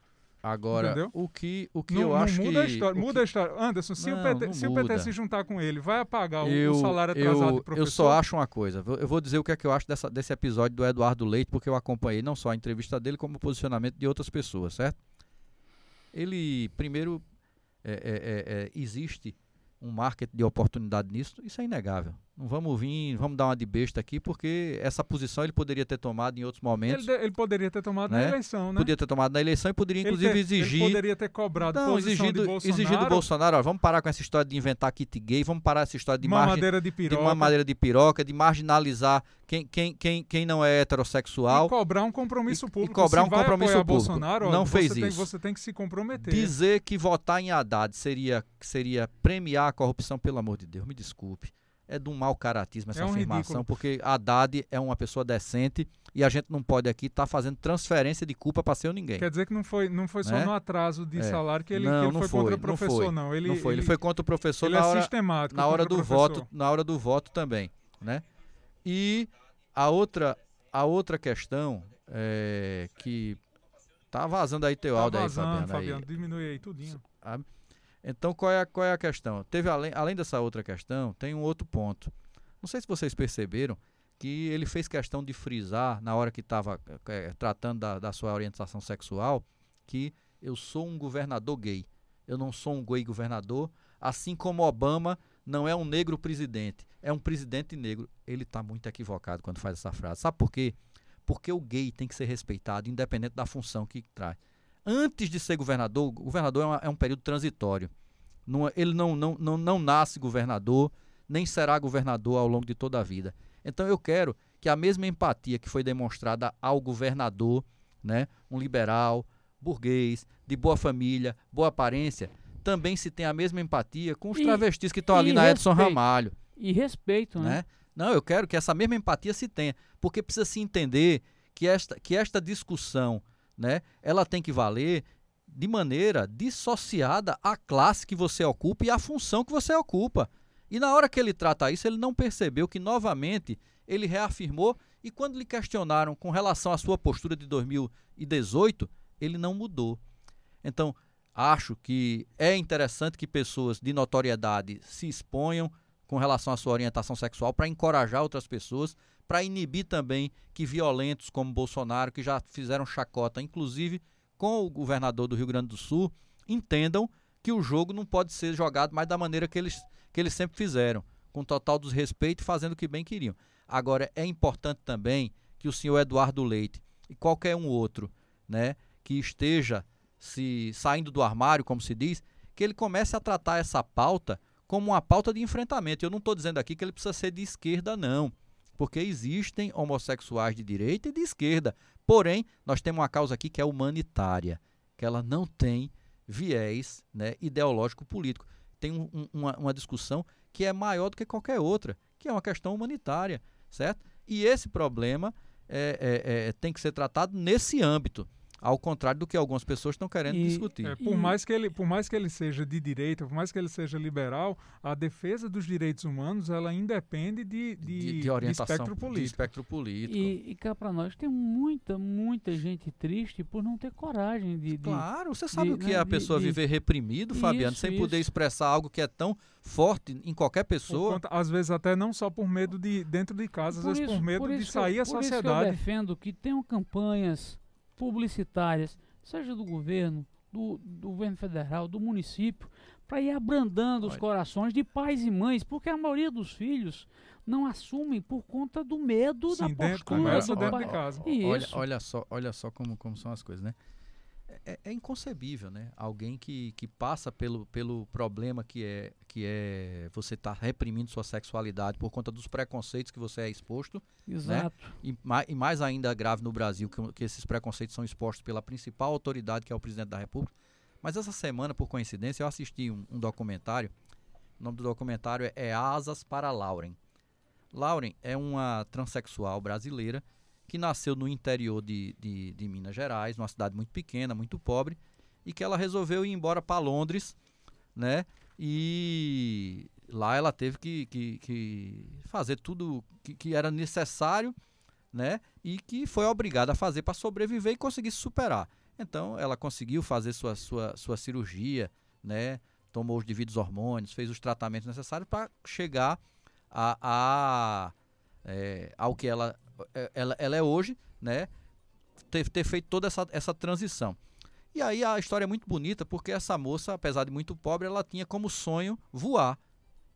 Agora, Entendeu? o que, o que não, eu não acho muda que. A história, muda que... a história. Anderson, se, não, o PT, se o PT se juntar com ele, vai apagar eu, o salário atrasado eu, do professor? Eu só acho uma coisa. Eu vou dizer o que é que eu acho dessa, desse episódio do Eduardo Leite, porque eu acompanhei não só a entrevista dele, como o posicionamento de outras pessoas, certo? Ele, primeiro, é, é, é, é, existe um marketing de oportunidade nisso, isso é inegável. Não vamos vir, vamos dar uma de besta aqui, porque essa posição ele poderia ter tomado em outros momentos. Ele, ele poderia ter tomado né? na eleição, né? Poderia ter tomado na eleição e poderia inclusive ter, exigir. Ele poderia ter cobrado não, exigindo, exigindo Bolsonaro, ó, vamos parar com essa história de inventar kit gay, vamos parar essa história de mamadeira de piroca, de mamadeira de piroca, de marginalizar quem, quem, quem, quem não é heterossexual. E cobrar um compromisso público. E cobrar Se um compromisso público. Bolsonaro, não fez isso. Você tem que se comprometer. Dizer que votar em Haddad seria, seria premiar a corrupção, pelo amor de Deus, me desculpe é de um mau caratismo essa é um afirmação, ridículo. porque Haddad é uma pessoa decente e a gente não pode aqui estar tá fazendo transferência de culpa para ser ninguém. Quer dizer que não foi, não foi só né? no atraso de é. salário que ele, não, que ele não foi, foi, contra o professor, não. Foi, não. Ele, não foi. Ele, ele foi contra o professor na é hora, na hora do voto, na hora do voto também, né? E a outra, a outra questão é que tá vazando aí teu tá áudio aí, Fabiano. Fabiano, aí. diminui aí tudinho. A, então, qual é, a, qual é a questão? Teve além, além dessa outra questão, tem um outro ponto. Não sei se vocês perceberam que ele fez questão de frisar, na hora que estava é, tratando da, da sua orientação sexual, que eu sou um governador gay. Eu não sou um gay governador, assim como Obama não é um negro presidente, é um presidente negro. Ele está muito equivocado quando faz essa frase. Sabe por quê? Porque o gay tem que ser respeitado, independente da função que traz antes de ser governador, o governador é, uma, é um período transitório. Não, é, ele não, não, não, não nasce governador, nem será governador ao longo de toda a vida. Então eu quero que a mesma empatia que foi demonstrada ao governador, né, um liberal, burguês, de boa família, boa aparência, também se tenha a mesma empatia com os e, travestis que estão ali na Edson Ramalho. E respeito, né? né? Não, eu quero que essa mesma empatia se tenha, porque precisa se entender que esta, que esta discussão né, ela tem que valer de maneira dissociada à classe que você ocupa e à função que você ocupa. E na hora que ele trata isso, ele não percebeu que novamente ele reafirmou e quando lhe questionaram com relação à sua postura de 2018, ele não mudou. Então, acho que é interessante que pessoas de notoriedade se exponham com relação à sua orientação sexual para encorajar outras pessoas para inibir também que violentos como Bolsonaro, que já fizeram chacota, inclusive com o governador do Rio Grande do Sul, entendam que o jogo não pode ser jogado mais da maneira que eles, que eles sempre fizeram, com total desrespeito fazendo o que bem queriam. Agora, é importante também que o senhor Eduardo Leite e qualquer um outro né, que esteja se saindo do armário, como se diz, que ele comece a tratar essa pauta como uma pauta de enfrentamento. Eu não estou dizendo aqui que ele precisa ser de esquerda, não porque existem homossexuais de direita e de esquerda. Porém, nós temos uma causa aqui que é humanitária, que ela não tem viés né, ideológico político. Tem um, uma, uma discussão que é maior do que qualquer outra, que é uma questão humanitária, certo? E esse problema é, é, é, tem que ser tratado nesse âmbito ao contrário do que algumas pessoas estão querendo e, discutir. É, por, mais que ele, por mais que ele seja de direita, por mais que ele seja liberal, a defesa dos direitos humanos ela independe de, de, de, de orientação, de espectro político. De espectro político. E, e cá para nós tem muita, muita gente triste por não ter coragem de. claro, você sabe o que é a pessoa viver reprimido, Fabiano, isso, sem isso. poder expressar algo que é tão forte em qualquer pessoa. Conta, às vezes até não só por medo de dentro de casa, às vezes por medo por de sair à sociedade. Por isso eu defendo que tenham campanhas publicitárias, seja do governo, do, do governo federal, do município, para ir abrandando Olha. os corações de pais e mães, porque a maioria dos filhos não assumem por conta do medo Sim, da postura do dentro pai. de casa. Olha, olha só, olha só como, como são as coisas, né? É, é, inconcebível, né? Alguém que, que passa pelo, pelo problema que é, que é você estar tá reprimindo sua sexualidade por conta dos preconceitos que você é exposto. Né? Exato. Né? E, e, mais ainda grave no Brasil, que, que esses preconceitos são expostos pela principal autoridade, que é o presidente da República. Mas essa semana, por coincidência, eu assisti um, um documentário. O nome do documentário é, é Asas para Lauren. Lauren é uma transexual brasileira que nasceu no interior de, de, de, Minas Gerais, numa cidade muito pequena, muito pobre, e que ela resolveu ir embora para Londres, né? E lá ela teve que, que, que fazer tudo que, que, era necessário, né? E que foi obrigada a fazer para sobreviver e conseguir se superar. Então ela conseguiu fazer sua, sua, sua cirurgia, né? Tomou os devidos hormônios, fez os tratamentos necessários para chegar a, a é, ao que ela ela, ela é hoje, né? Ter, ter feito toda essa, essa transição. E aí a história é muito bonita porque essa moça, apesar de muito pobre, ela tinha como sonho voar.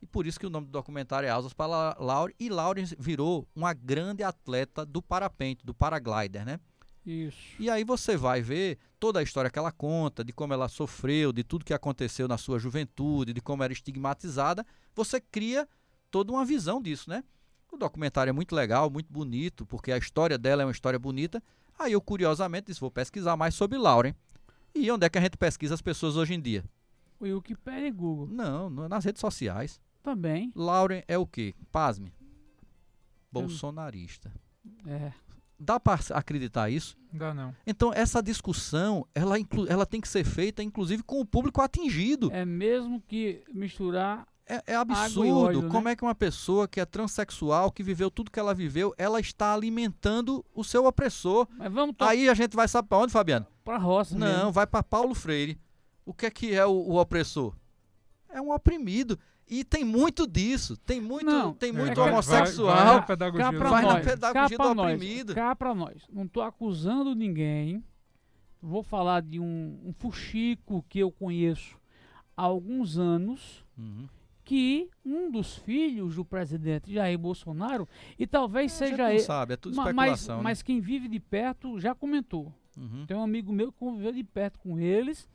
E por isso que o nome do documentário é Asas para Laure. E Laure virou uma grande atleta do parapente, do paraglider, né? Isso. E aí você vai ver toda a história que ela conta, de como ela sofreu, de tudo que aconteceu na sua juventude, de como era estigmatizada. Você cria toda uma visão disso, né? O documentário é muito legal, muito bonito, porque a história dela é uma história bonita. Aí eu, curiosamente, disse: vou pesquisar mais sobre Lauren. E onde é que a gente pesquisa as pessoas hoje em dia? O Wikipedia e Google. Não, nas redes sociais. Também. Lauren é o quê? Pasme. Bolsonarista. É. Dá para acreditar isso? Dá não. Então essa discussão, ela, ela tem que ser feita, inclusive, com o público atingido. É mesmo que misturar é, é absurdo. Ódio, Como né? é que uma pessoa que é transexual, que viveu tudo que ela viveu, ela está alimentando o seu opressor? Mas vamos to... Aí a gente vai saber para onde, Fabiano? Para roça. Não, mesmo. vai para Paulo Freire. O que é que é o, o, opressor? É um oprimido. E tem muito disso. Tem muito, Não, tem muito é homossexual. Vai, vai, na pedagogia, cá vai na pedagogia cá do oprimido. Cá para nós. Não estou acusando ninguém. Vou falar de um, um fuxico que eu conheço há alguns anos. Uhum que um dos filhos do presidente Jair Bolsonaro, e talvez é, seja ele. sabe, é tudo especulação. Mas, né? mas quem vive de perto já comentou. Uhum. Tem um amigo meu que conviveu de perto com eles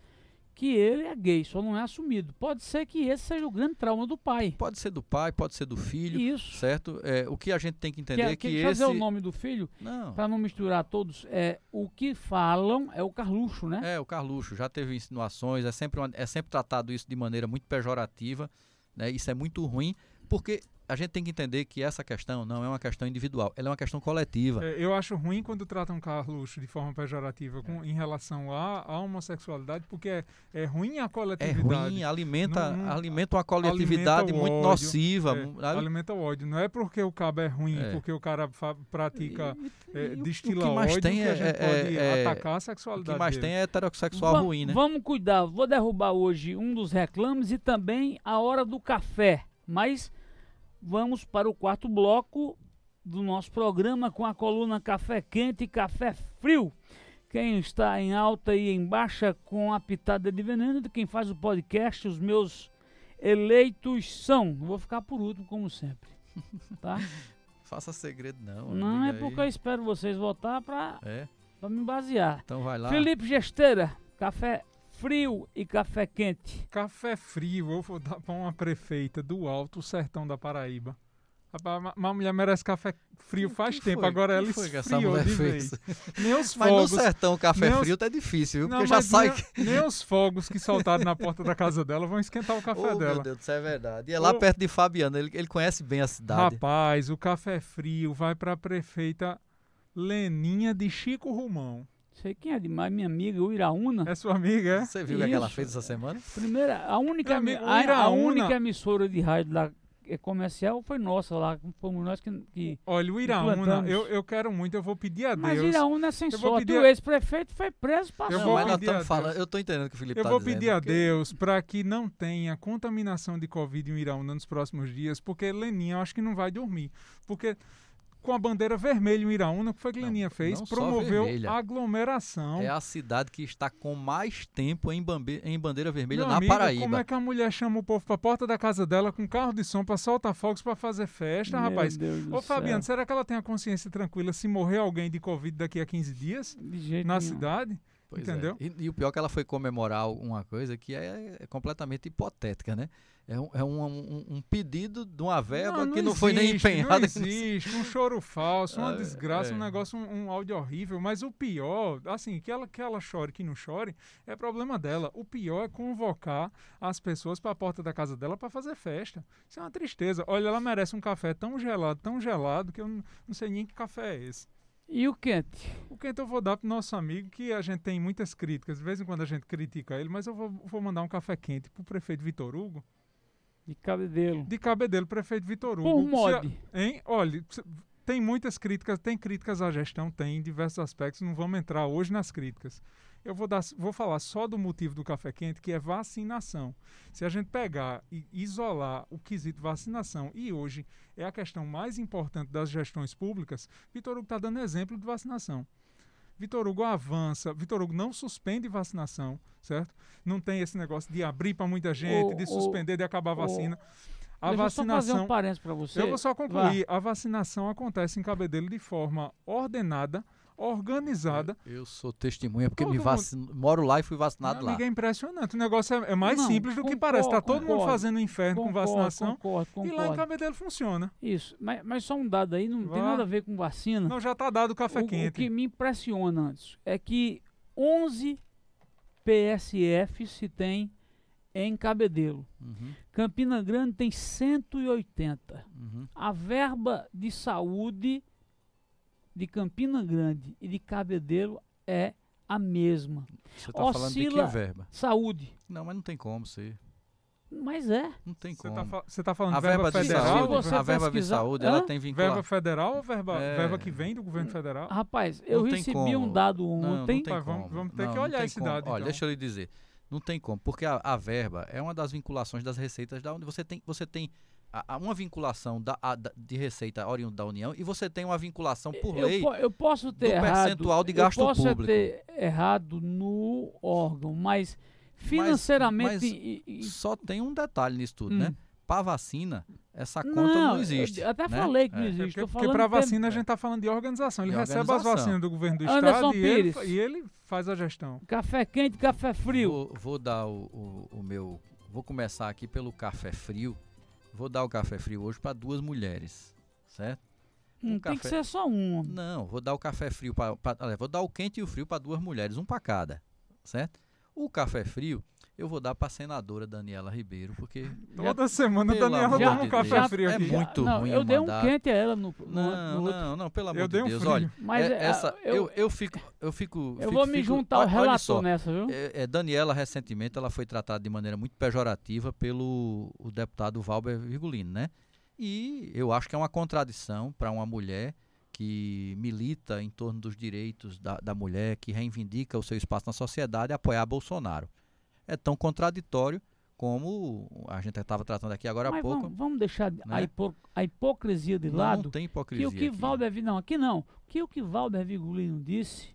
que ele é gay, só não é assumido. Pode ser que esse seja o grande trauma do pai. Pode ser do pai, pode ser do filho. Isso. Certo? É, o que a gente tem que entender que, é que, que esse... o nome do filho? Para não misturar todos. É, o que falam é o Carluxo, né? É, o Carluxo. Já teve insinuações, é sempre, uma, é sempre tratado isso de maneira muito pejorativa. Né? Isso é muito ruim, porque a gente tem que entender que essa questão não é uma questão individual, ela é uma questão coletiva. É, eu acho ruim quando tratam Carlos de forma pejorativa com, em relação à, homossexualidade, porque é, é ruim a coletividade. É ruim, alimenta, não, não, alimenta uma coletividade muito ódio, nociva. É, alimenta o ódio. Não é porque o cabo é ruim, é. porque o cara pratica, é, destila o que mais ódio tem que a gente é, pode é, atacar a sexualidade O que mais dele. tem é heterossexual Va ruim, né? Vamos cuidar. Vou derrubar hoje um dos reclames e também a hora do café. Mas vamos para o quarto bloco do nosso programa com a coluna Café Quente e Café Frio. Quem está em alta e em baixa com a pitada de veneno de quem faz o podcast, os meus eleitos são. Vou ficar por último, como sempre. Tá? Faça segredo, não. Não é porque aí. eu espero vocês votar para é. me basear. Então vai lá. Felipe Gesteira, café frio e café quente? Café frio, eu vou dar para uma prefeita do Alto Sertão da Paraíba. Uma mulher merece café frio faz que tempo, foi? agora ela esfriou de vez. Nem os mas fogos, no sertão café frio tá difícil, viu? Porque já sai... Nem, nem, os fogos que soltaram na porta da casa dela vão esquentar o café oh, dela. Meu Deus, isso é verdade. E é lá oh, perto de Fabiano, ele, ele conhece bem a cidade. Rapaz, o café frio vai para a prefeita Leninha de Chico Rumão. Sei quem é demais, minha amiga, o Iraúna. É sua amiga, é? Você viu o que, é ela fez essa semana? Primeira, a única, amigo, a, a, única emissora de rádio lá é comercial foi nossa lá, fomos nós que. que Olha, o Iraúna, eu, eu quero muito, eu vou pedir a Deus. Mas Iraúna é sem sorte, o ex-prefeito foi preso, passou. Eu vou mas nós estamos falando, eu estou entendendo o que o Felipe Eu tá vou dizendo, pedir a Deus para que não tenha contaminação de Covid em Iraúna nos próximos dias, porque Leninha eu acho que não vai dormir. Porque com a bandeira vermelha em Iraúna, o que foi que Leninha fez? Promoveu aglomeração. É a cidade que está com mais tempo em, bambe, em bandeira vermelha Meu na amigo, Paraíba. Como é que a mulher chama o povo para a porta da casa dela com carro de som para soltar fogos para fazer festa, Meu rapaz? Deus Ô, Fabiano, será que ela tem a consciência tranquila se morrer alguém de Covid daqui a 15 dias na nenhum. cidade? Pois Entendeu? É. E, e, o pior é que ela foi comemorar uma coisa que é, é completamente hipotética, né? É, um, é um, um, um, pedido de uma verba não, não que não existe, foi nem empenhada. Não existe, um choro falso, uma É, desgraça, é. um negócio, um, um áudio horrível. Mas o pior, assim, que ela, que ela chore, que não chore, é problema dela. O pior é convocar as pessoas para a porta da casa dela para fazer festa. Isso é uma tristeza. Olha, ela merece um café tão gelado, tão gelado, que eu não, não sei nem que café é esse. E o quente? O quente eu vou dar pro nosso amigo, que a gente tem muitas críticas. De vez em quando a gente critica ele, mas eu vou, vou mandar um café quente pro prefeito Vitor Hugo. De cabedelo. De cabedelo, prefeito Vitor Hugo. Por mod. Hein? Olha, tem muitas críticas, tem críticas à gestão, tem em diversos aspectos, não vamos entrar hoje nas críticas. Eu vou, dar, vou falar só do motivo do café quente, que é vacinação. Se a gente pegar e isolar o quesito vacinação, e hoje é a questão mais importante das gestões públicas, Vitor Hugo está dando exemplo de vacinação. Vitor Hugo avança, Vitor Hugo não suspende vacinação, certo? Não tem esse negócio de abrir para muita gente, de suspender, de acabar a vacina. A Deixa eu só fazer vacinação. um parênteses você. Eu vou só concluir. A vacinação acontece em Cabedelo de forma ordenada, organizada. Eu sou testemunha porque Todo me mundo- vacino, moro lá e fui vacinado lá. é impressionante. O negócio é, é mais Não, simples do que concordo, parece. Está todo mundo concordo. fazendo inferno com Concordo, vacinação. Concordo, E lá em concordo. Cabedelo funciona. Isso, mas, mas só um dado aí, não tem Vá. nada a ver com vacina. Não, já está dado o café o, o quente. que me impressiona antes é que 11 PSF se tem em Cabedelo. Uhum, Campina Grande tem 180. uhum. A verba de saúde de Campina Grande e de Cabedelo é a mesma. Você tá falando de que Oscila- verba? Saúde. Não, mas não tem como ser. Mas é. Não tem Você como. tá, fa- você tá falando a de verba, verba de federal? Se saúde, você a verba de saúde, Hã? ela tem vinculação. Verba federal ou verba, É. verba que vem do governo federal? Rapaz, eu Não recebi como. um dado Não, não ontem. tem Mas vamos- como. vamos ter Não, que não olhar esse como. dado, Olha, então. deixa eu lhe dizer. Não tem como, porque a, a verba é uma das vinculações das receitas da União. Você tem, você tem a- a- uma vinculação da, a- de receita oriunda da União e você tem uma vinculação por eu, lei. po- eu posso ter do errado. percentual de gasto eu posso público. ter errado no órgão, mas financeiramente. mas e- e- Só tem um detalhe nisso tudo, Hum. né? Para vacina, essa conta não, eu existe. até né? falei que não É. existe. Porque, tô porque para vacina a gente está falando de organização. Ele De recebe as vacinas do governo do Anderson estado e ele, Pires. e ele faz a gestão. Café quente, café frio. Vou, vou dar o, o- o meu. Vou começar aqui pelo café frio. Vou dar o café frio hoje para duas mulheres, certo? Não um tem que ser só um. Não, vou dar o café frio para. Vou dar o quente e o frio para duas mulheres, um para cada, certo? O café frio eu vou dar para a senadora Daniela Ribeiro, porque Toda semana a Daniela toma um de café Deus, frio é aqui. muito não, ruim eu dei um mandato. quente a ela no, no, não, no não, não, pelo amor Eu de dei um Deus, frio. olha, Mas é- é, essa eu, eu, eu fico eu fico eu fico- vou me fico- juntar ao relator só, nessa, viu? É, é, Daniela, recentemente, ela foi tratada de maneira muito pejorativa pelo o deputado Valber Virgulino, né? E eu acho que é uma contradição para uma mulher que milita em torno dos direitos da, da mulher, que reivindica o seu espaço na sociedade, apoiar Bolsonaro. É tão contraditório como a gente estava tratando aqui agora há Mas pouco. vamos, vamos deixar a, né? hipo- a hipocrisia de Não lado. tem Que hipocrisia. o que aqui. Valder não, aqui não. Que o que Valder Vigulino disse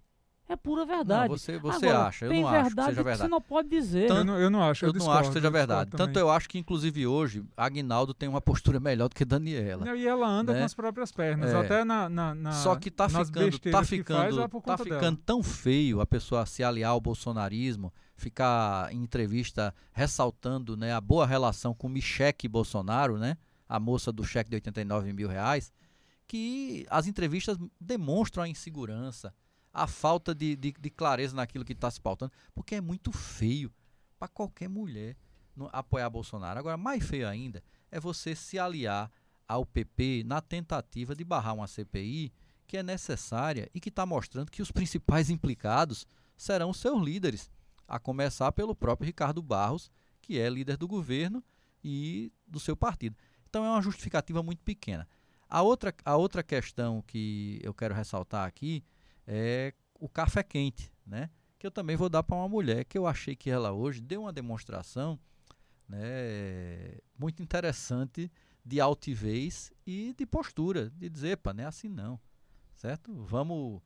é pura verdade. Não, você, você Agora, acha, eu tem não acho que verdade seja verdade. você não pode dizer. Eu não, eu não acho, eu, Eu não discordo, acho que seja verdade. também. Tanto eu acho que, inclusive, hoje, Agnaldo tem uma postura melhor do que Daniela. Não, E ela anda né? com as próprias pernas, É. até na, na, na- Só que tá ficando, tá que ficando, faz, é tá ficando tão feio a pessoa se aliar ao bolsonarismo, ficar em entrevista ressaltando né, a boa relação com Michele Bolsonaro, né, a moça do cheque de 89 mil reais, que as entrevistas demonstram a insegurança, a falta de, de, de clareza naquilo que está se pautando, porque é muito feio para qualquer mulher no- apoiar Bolsonaro. Agora, mais feio ainda é você se aliar ao PP na tentativa de barrar uma CPI que é necessária e que está mostrando que os principais implicados serão seus líderes, a começar pelo próprio Ricardo Barros, que é líder do governo e do seu partido. Então é uma justificativa muito pequena. A outra, a outra questão que eu quero ressaltar aqui é o café quente, né? Que eu também vou dar para uma mulher que eu achei que ela hoje deu uma demonstração né, muito interessante de altivez e de postura, de dizer, pá, não é assim não, certo? Vamos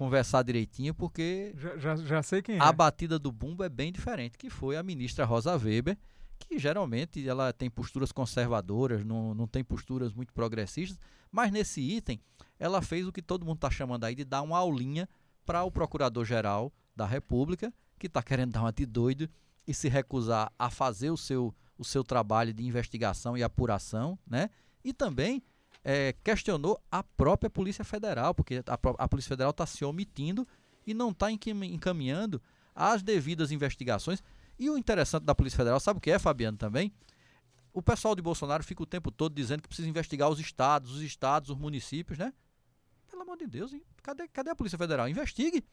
conversar direitinho, porque já, já, já sei quem é. a batida do bumbo é bem diferente, que foi a ministra Rosa Weber, que geralmente ela tem posturas conservadoras, não, não tem posturas muito progressistas, mas nesse item ela fez o que todo mundo está chamando aí de dar uma aulinha para o Procurador-Geral da República, que está querendo dar uma de doido e se recusar a fazer o seu, o seu trabalho de investigação e apuração, né? E também é, questionou a própria Polícia Federal, porque a, a Polícia Federal está se omitindo e não está encaminhando as devidas investigações. E o interessante da Polícia Federal, sabe o que é, Fabiano, também? O pessoal de Bolsonaro fica o tempo todo dizendo que precisa investigar os estados, os estados, os municípios, né? Pelo amor de Deus, hein? Cadê, cadê a Polícia Federal? Investigue.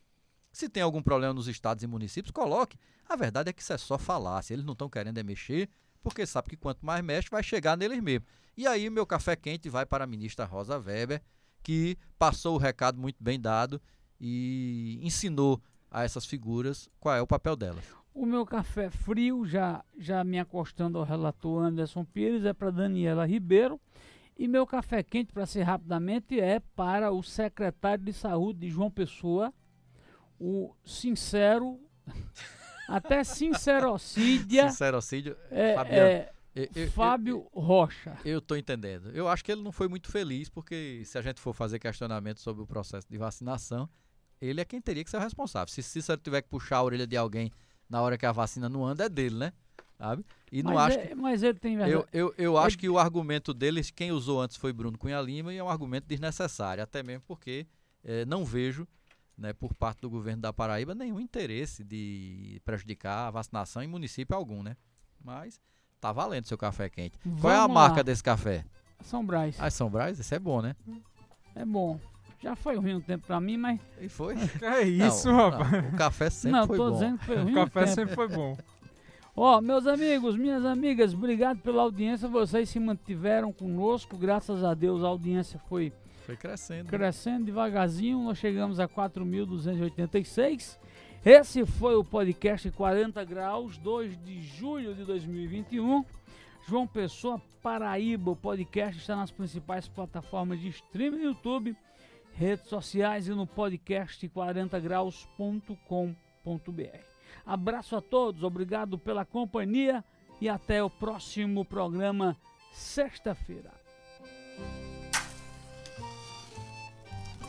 Se tem algum problema nos estados e municípios, coloque. A verdade é que isso é só falácia. Eles não estão querendo é mexer, porque sabe que quanto mais mexe, vai chegar neles mesmo. E aí, meu café quente vai para a ministra Rosa Weber, que passou o recado muito bem dado e ensinou a essas figuras qual é o papel delas. O meu café frio, já, já me acostando ao relator Anderson Pires, é para Daniela Ribeiro. E meu café quente, para ser rapidamente, é para o secretário de saúde de João Pessoa, o sincero, até sincerocídia. Sincerocídio, é, Fabiano. É, eu, eu, Fábio eu, Rocha. Eu estou entendendo. Eu acho que ele não foi muito feliz, porque se a gente for fazer questionamento sobre o processo de vacinação, ele é quem teria que ser o responsável. Se Cícero tiver que puxar a orelha de alguém na hora que a vacina não anda, é dele, né? Sabe? E não mas acho é, que, mas ele tem verdade. Eu, eu, eu acho que o argumento dele, quem usou antes foi Bruno Cunha Lima, e é um argumento desnecessário, até mesmo porque é, não vejo né, por parte do governo da Paraíba nenhum interesse de prejudicar a vacinação em município algum, né? Mas tá valendo seu café quente. Vamos Qual é a marca lá. desse café? São Brás. Ah, São Brás? Esse é bom, né? É bom. Já foi ruim um tempo pra mim, mas. E foi? É isso, não, rapaz. Não, o café sempre não, foi bom. Não, tô dizendo que foi ruim. O café sempre foi bom. Ó, oh, meus amigos, minhas amigas, obrigado pela audiência. Vocês se mantiveram conosco. Graças a Deus a audiência foi foi crescendo. Crescendo devagarzinho, nós chegamos a 4.286. Esse foi o podcast 40 Graus, 2 de julho de 2021. João Pessoa, Paraíba. O podcast está nas principais plataformas de streaming no YouTube, redes sociais e no podcast 40graus.com.br. Abraço a todos, obrigado pela companhia e até o próximo programa, sexta-feira.